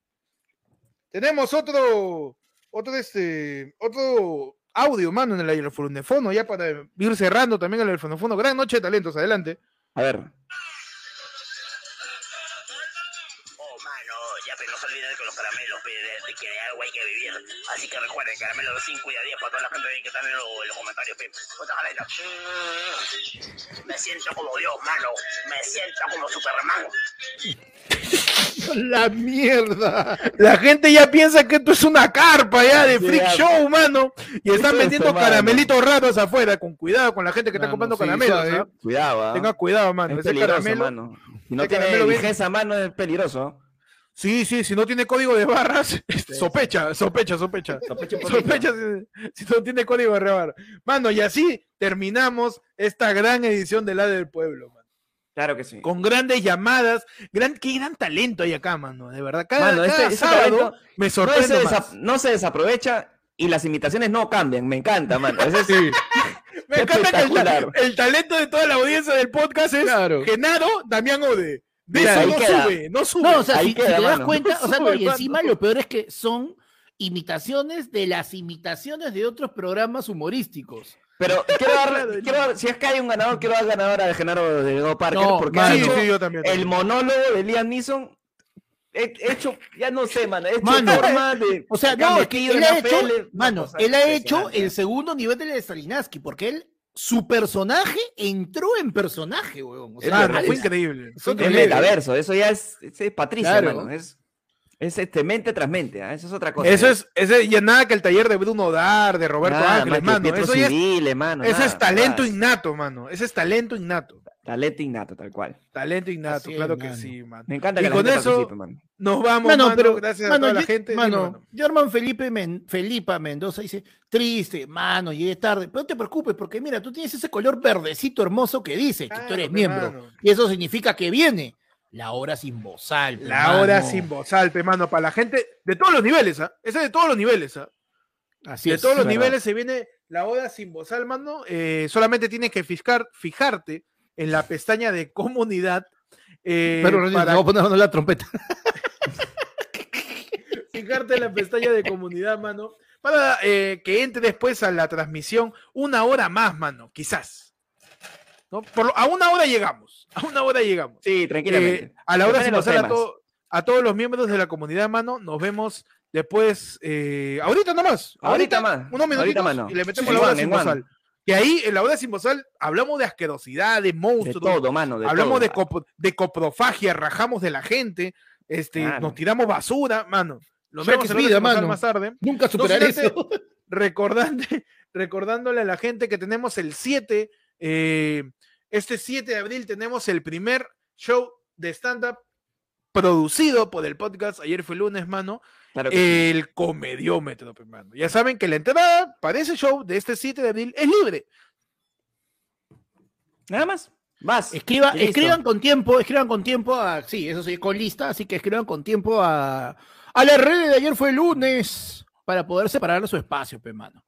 Tenemos otro, otro, este, otro audio, mano, en el aerofonofono, ya para ir cerrando también el aerofonofono. Gran noche de talentos, adelante. A ver. Algo hay que vivir. Así que recuerden, caramelos de 5 y de 10 para toda la gente que está en, lo- en los comentarios, galera. Mm, Me siento como Dios, mano. Me siento como Superman. La mierda. La gente ya piensa que esto es una carpa ya de Sí, freak ya. show, mano. Y están hermano. caramelitos raros afuera. Con cuidado con la gente que está comprando sí, caramelos. ¿ah? Cuidado, ¿ah? Tenga cuidado, mano. Es Ese peligroso, caramelo. mano. Si no tiene caramelo vigencia, mano, es peligroso. Sí, sí, si no tiene código de barras, sospecha, sospecha, sospecha. Sospecha. Sospecha si, si no tiene código de barras. Mano, y así terminamos esta gran edición de La del Pueblo, mano. Claro que sí. Con grandes llamadas, gran, qué gran talento hay acá, mano, de verdad. Cada, Mano, cada ese- ese sábado talento me No se, sorprende más. no se desaprovecha y las imitaciones no cambian. Me encanta, mano. Es- Me encanta que el, el talento de toda la audiencia del podcast es Claro. Genaro Damián Ode. De Mira, eso ahí no queda. sube, no sube. No, o sea, Ahí si, te das mano. cuenta, o sea, no, y encima mano. lo peor es que son imitaciones de las imitaciones de otros programas humorísticos. Pero quiero dar, quiero dar- si es que hay un ganador, quiero dar ganador a Genaro de Go Parker, No, porque mano. ha sí, hecho sí, yo también. el monólogo de Liam Neeson. He he hecho, ya no sé, mano, he hecho Mano, forma de. O sea, no, es que él ha hecho, mano, él ha hecho el segundo nivel de Stalinowski, porque él, su personaje entró en personaje, weón. O sea, Claro, fue increíble. Fue metaverso, eso ya es, es Patricia, Claro. mano. Es, es este mente tras mente, ¿ah? eso es otra cosa. Eso es, ese, ya nada que el taller de Bruno Dar, de Roberto Nada, Ángeles, mano. Eso ya es, mano, ese nada, es talento innato, mano. Ese es talento innato. Talento innato, tal cual. Talento innato, Así es, claro que mano. sí, mano. Me encanta Y que la con gente eso- participe, mano. Nos vamos, Mano, mano, pero gracias mano, a toda la gente. Mano. Germán Felipe Men- Felipa Mendoza dice, triste, mano, llegué tarde. Pero no te preocupes, porque mira, tú tienes ese color verdecito hermoso que dice que tú eres miembro. mano. Y eso significa que viene la hora sin bozal. La hora sin bozal, mano, para la gente de todos los niveles, ¿ah? Ese es de todos los niveles, ¿ah? Así de es. todos los verdad. niveles se viene la hora sin bozal, mano. Eh, solamente tienes que fiscar, fijarte en la pestaña de comunidad. eh, Pero Rodrigo, para te voy a poner mano la trompeta. fijarte en la pestaña de comunidad, mano, para eh, que entre después a la transmisión una hora más, mano, quizás. ¿No? Por lo- a una hora llegamos, a una hora llegamos. Sí, tranquilamente. Eh, a la hora los bozal a, to- a todos los miembros de la comunidad, mano, nos vemos después, eh, ahorita nomás, Ahorita más, unos minutitos ahorita, mano. y le metemos Sí, la hora sin. Que ahí, en la hora sin bozal, hablamos de asquerosidad, de De monstruos, todo, mano. De hablamos todo. de, cop- de coprofagia, rajamos de la gente, este, Claro. nos tiramos basura, mano. Lo la hora vida, mano. más tarde. Nunca No, superaré fíjate, eso. recordando, recordándole a la gente que tenemos el 7, eh, este 7 de abril tenemos el primer show de stand-up producido por el podcast. Ayer fue lunes, mano. Claro que sí. El comediómetro, pe, mano. Ya saben que la entrada para ese show de este 7 de abril es libre. Nada más. Vas. Escriba, escriban con tiempo, escriban con tiempo a, sí, eso sí, con lista, así que escriban con tiempo a, a la red de ayer fue lunes para poder separar su espacio, pe mano.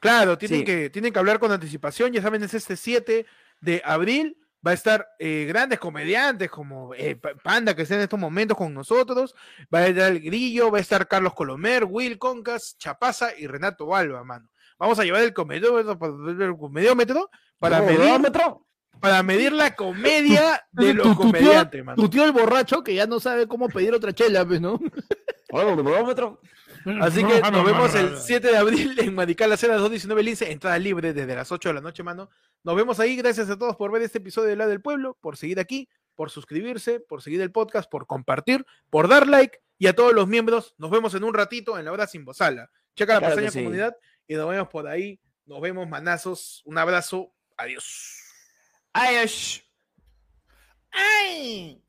Claro, tienen, Sí. que, tienen que hablar con anticipación. Ya saben, es este 7 de abril. Va a estar eh, grandes comediantes como eh, Pa- Panda, que está en estos momentos con nosotros. Va a estar el Grillo, va a estar Carlos Colomer, Will Concas, Chapaza y Renato Balba, mano. Vamos a llevar el comediómetro, el comediómetro para, ¿Cómo, medir, para medir la comedia de los tu- tu tío- comediantes, mano. Tu tío el borracho que ya no sabe cómo pedir otra chela, pues, ¿no? Cronómetro. Así que nos vemos el 7 de abril en Marical Acera 219 Lince, entrada libre desde las 8 de la noche, mano. Nos vemos ahí. Gracias a todos por ver este episodio de La del Pueblo, por seguir aquí, por suscribirse, por seguir el podcast, por compartir, por dar like y a todos los miembros. Nos vemos en un ratito en la hora sin bozala. Checa la Claro pestaña sí. comunidad y nos vemos por ahí. Nos vemos, manazos. Un abrazo. Adiós. Ay, ¡Ay!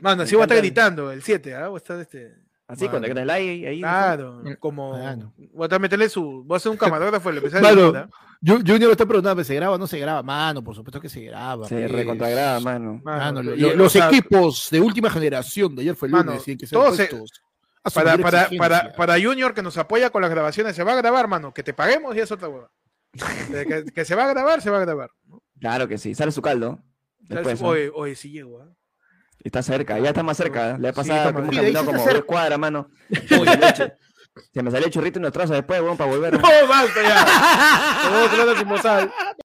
Mano, así voy a estar gritando el 7, ¿ah? Voy a estar este. Así, con el like ahí. ahí Claro, como. Mano. Voy a meterle su. Voy a hacer un camarógrafo le empecé a Mano, ¿ah? Junior está preguntando, ¿se graba o no se graba? Mano, por supuesto que se graba. Se pues. recontragrada, mano. Mano, Mano, lo- o los sea, equipos de última generación de ayer fue lunes Mano, tienen que todos se- para, para, para, para Junior que nos apoya con las grabaciones, se va a grabar, mano. Que te paguemos y es otra hueva. Que, se va a grabar, se va a grabar. ¿no? Claro que sí. Sale su caldo. Después, ¿no? Oye, oye, sí llego. ¿ah? Está cerca, ya está más cerca. Le ha pasado Sí, de ahí caminado como dos cuadras, mano. Se me salió el chu- Se me salió el churrito en los trazos después, weón, para volver. No, basta ya. Te voy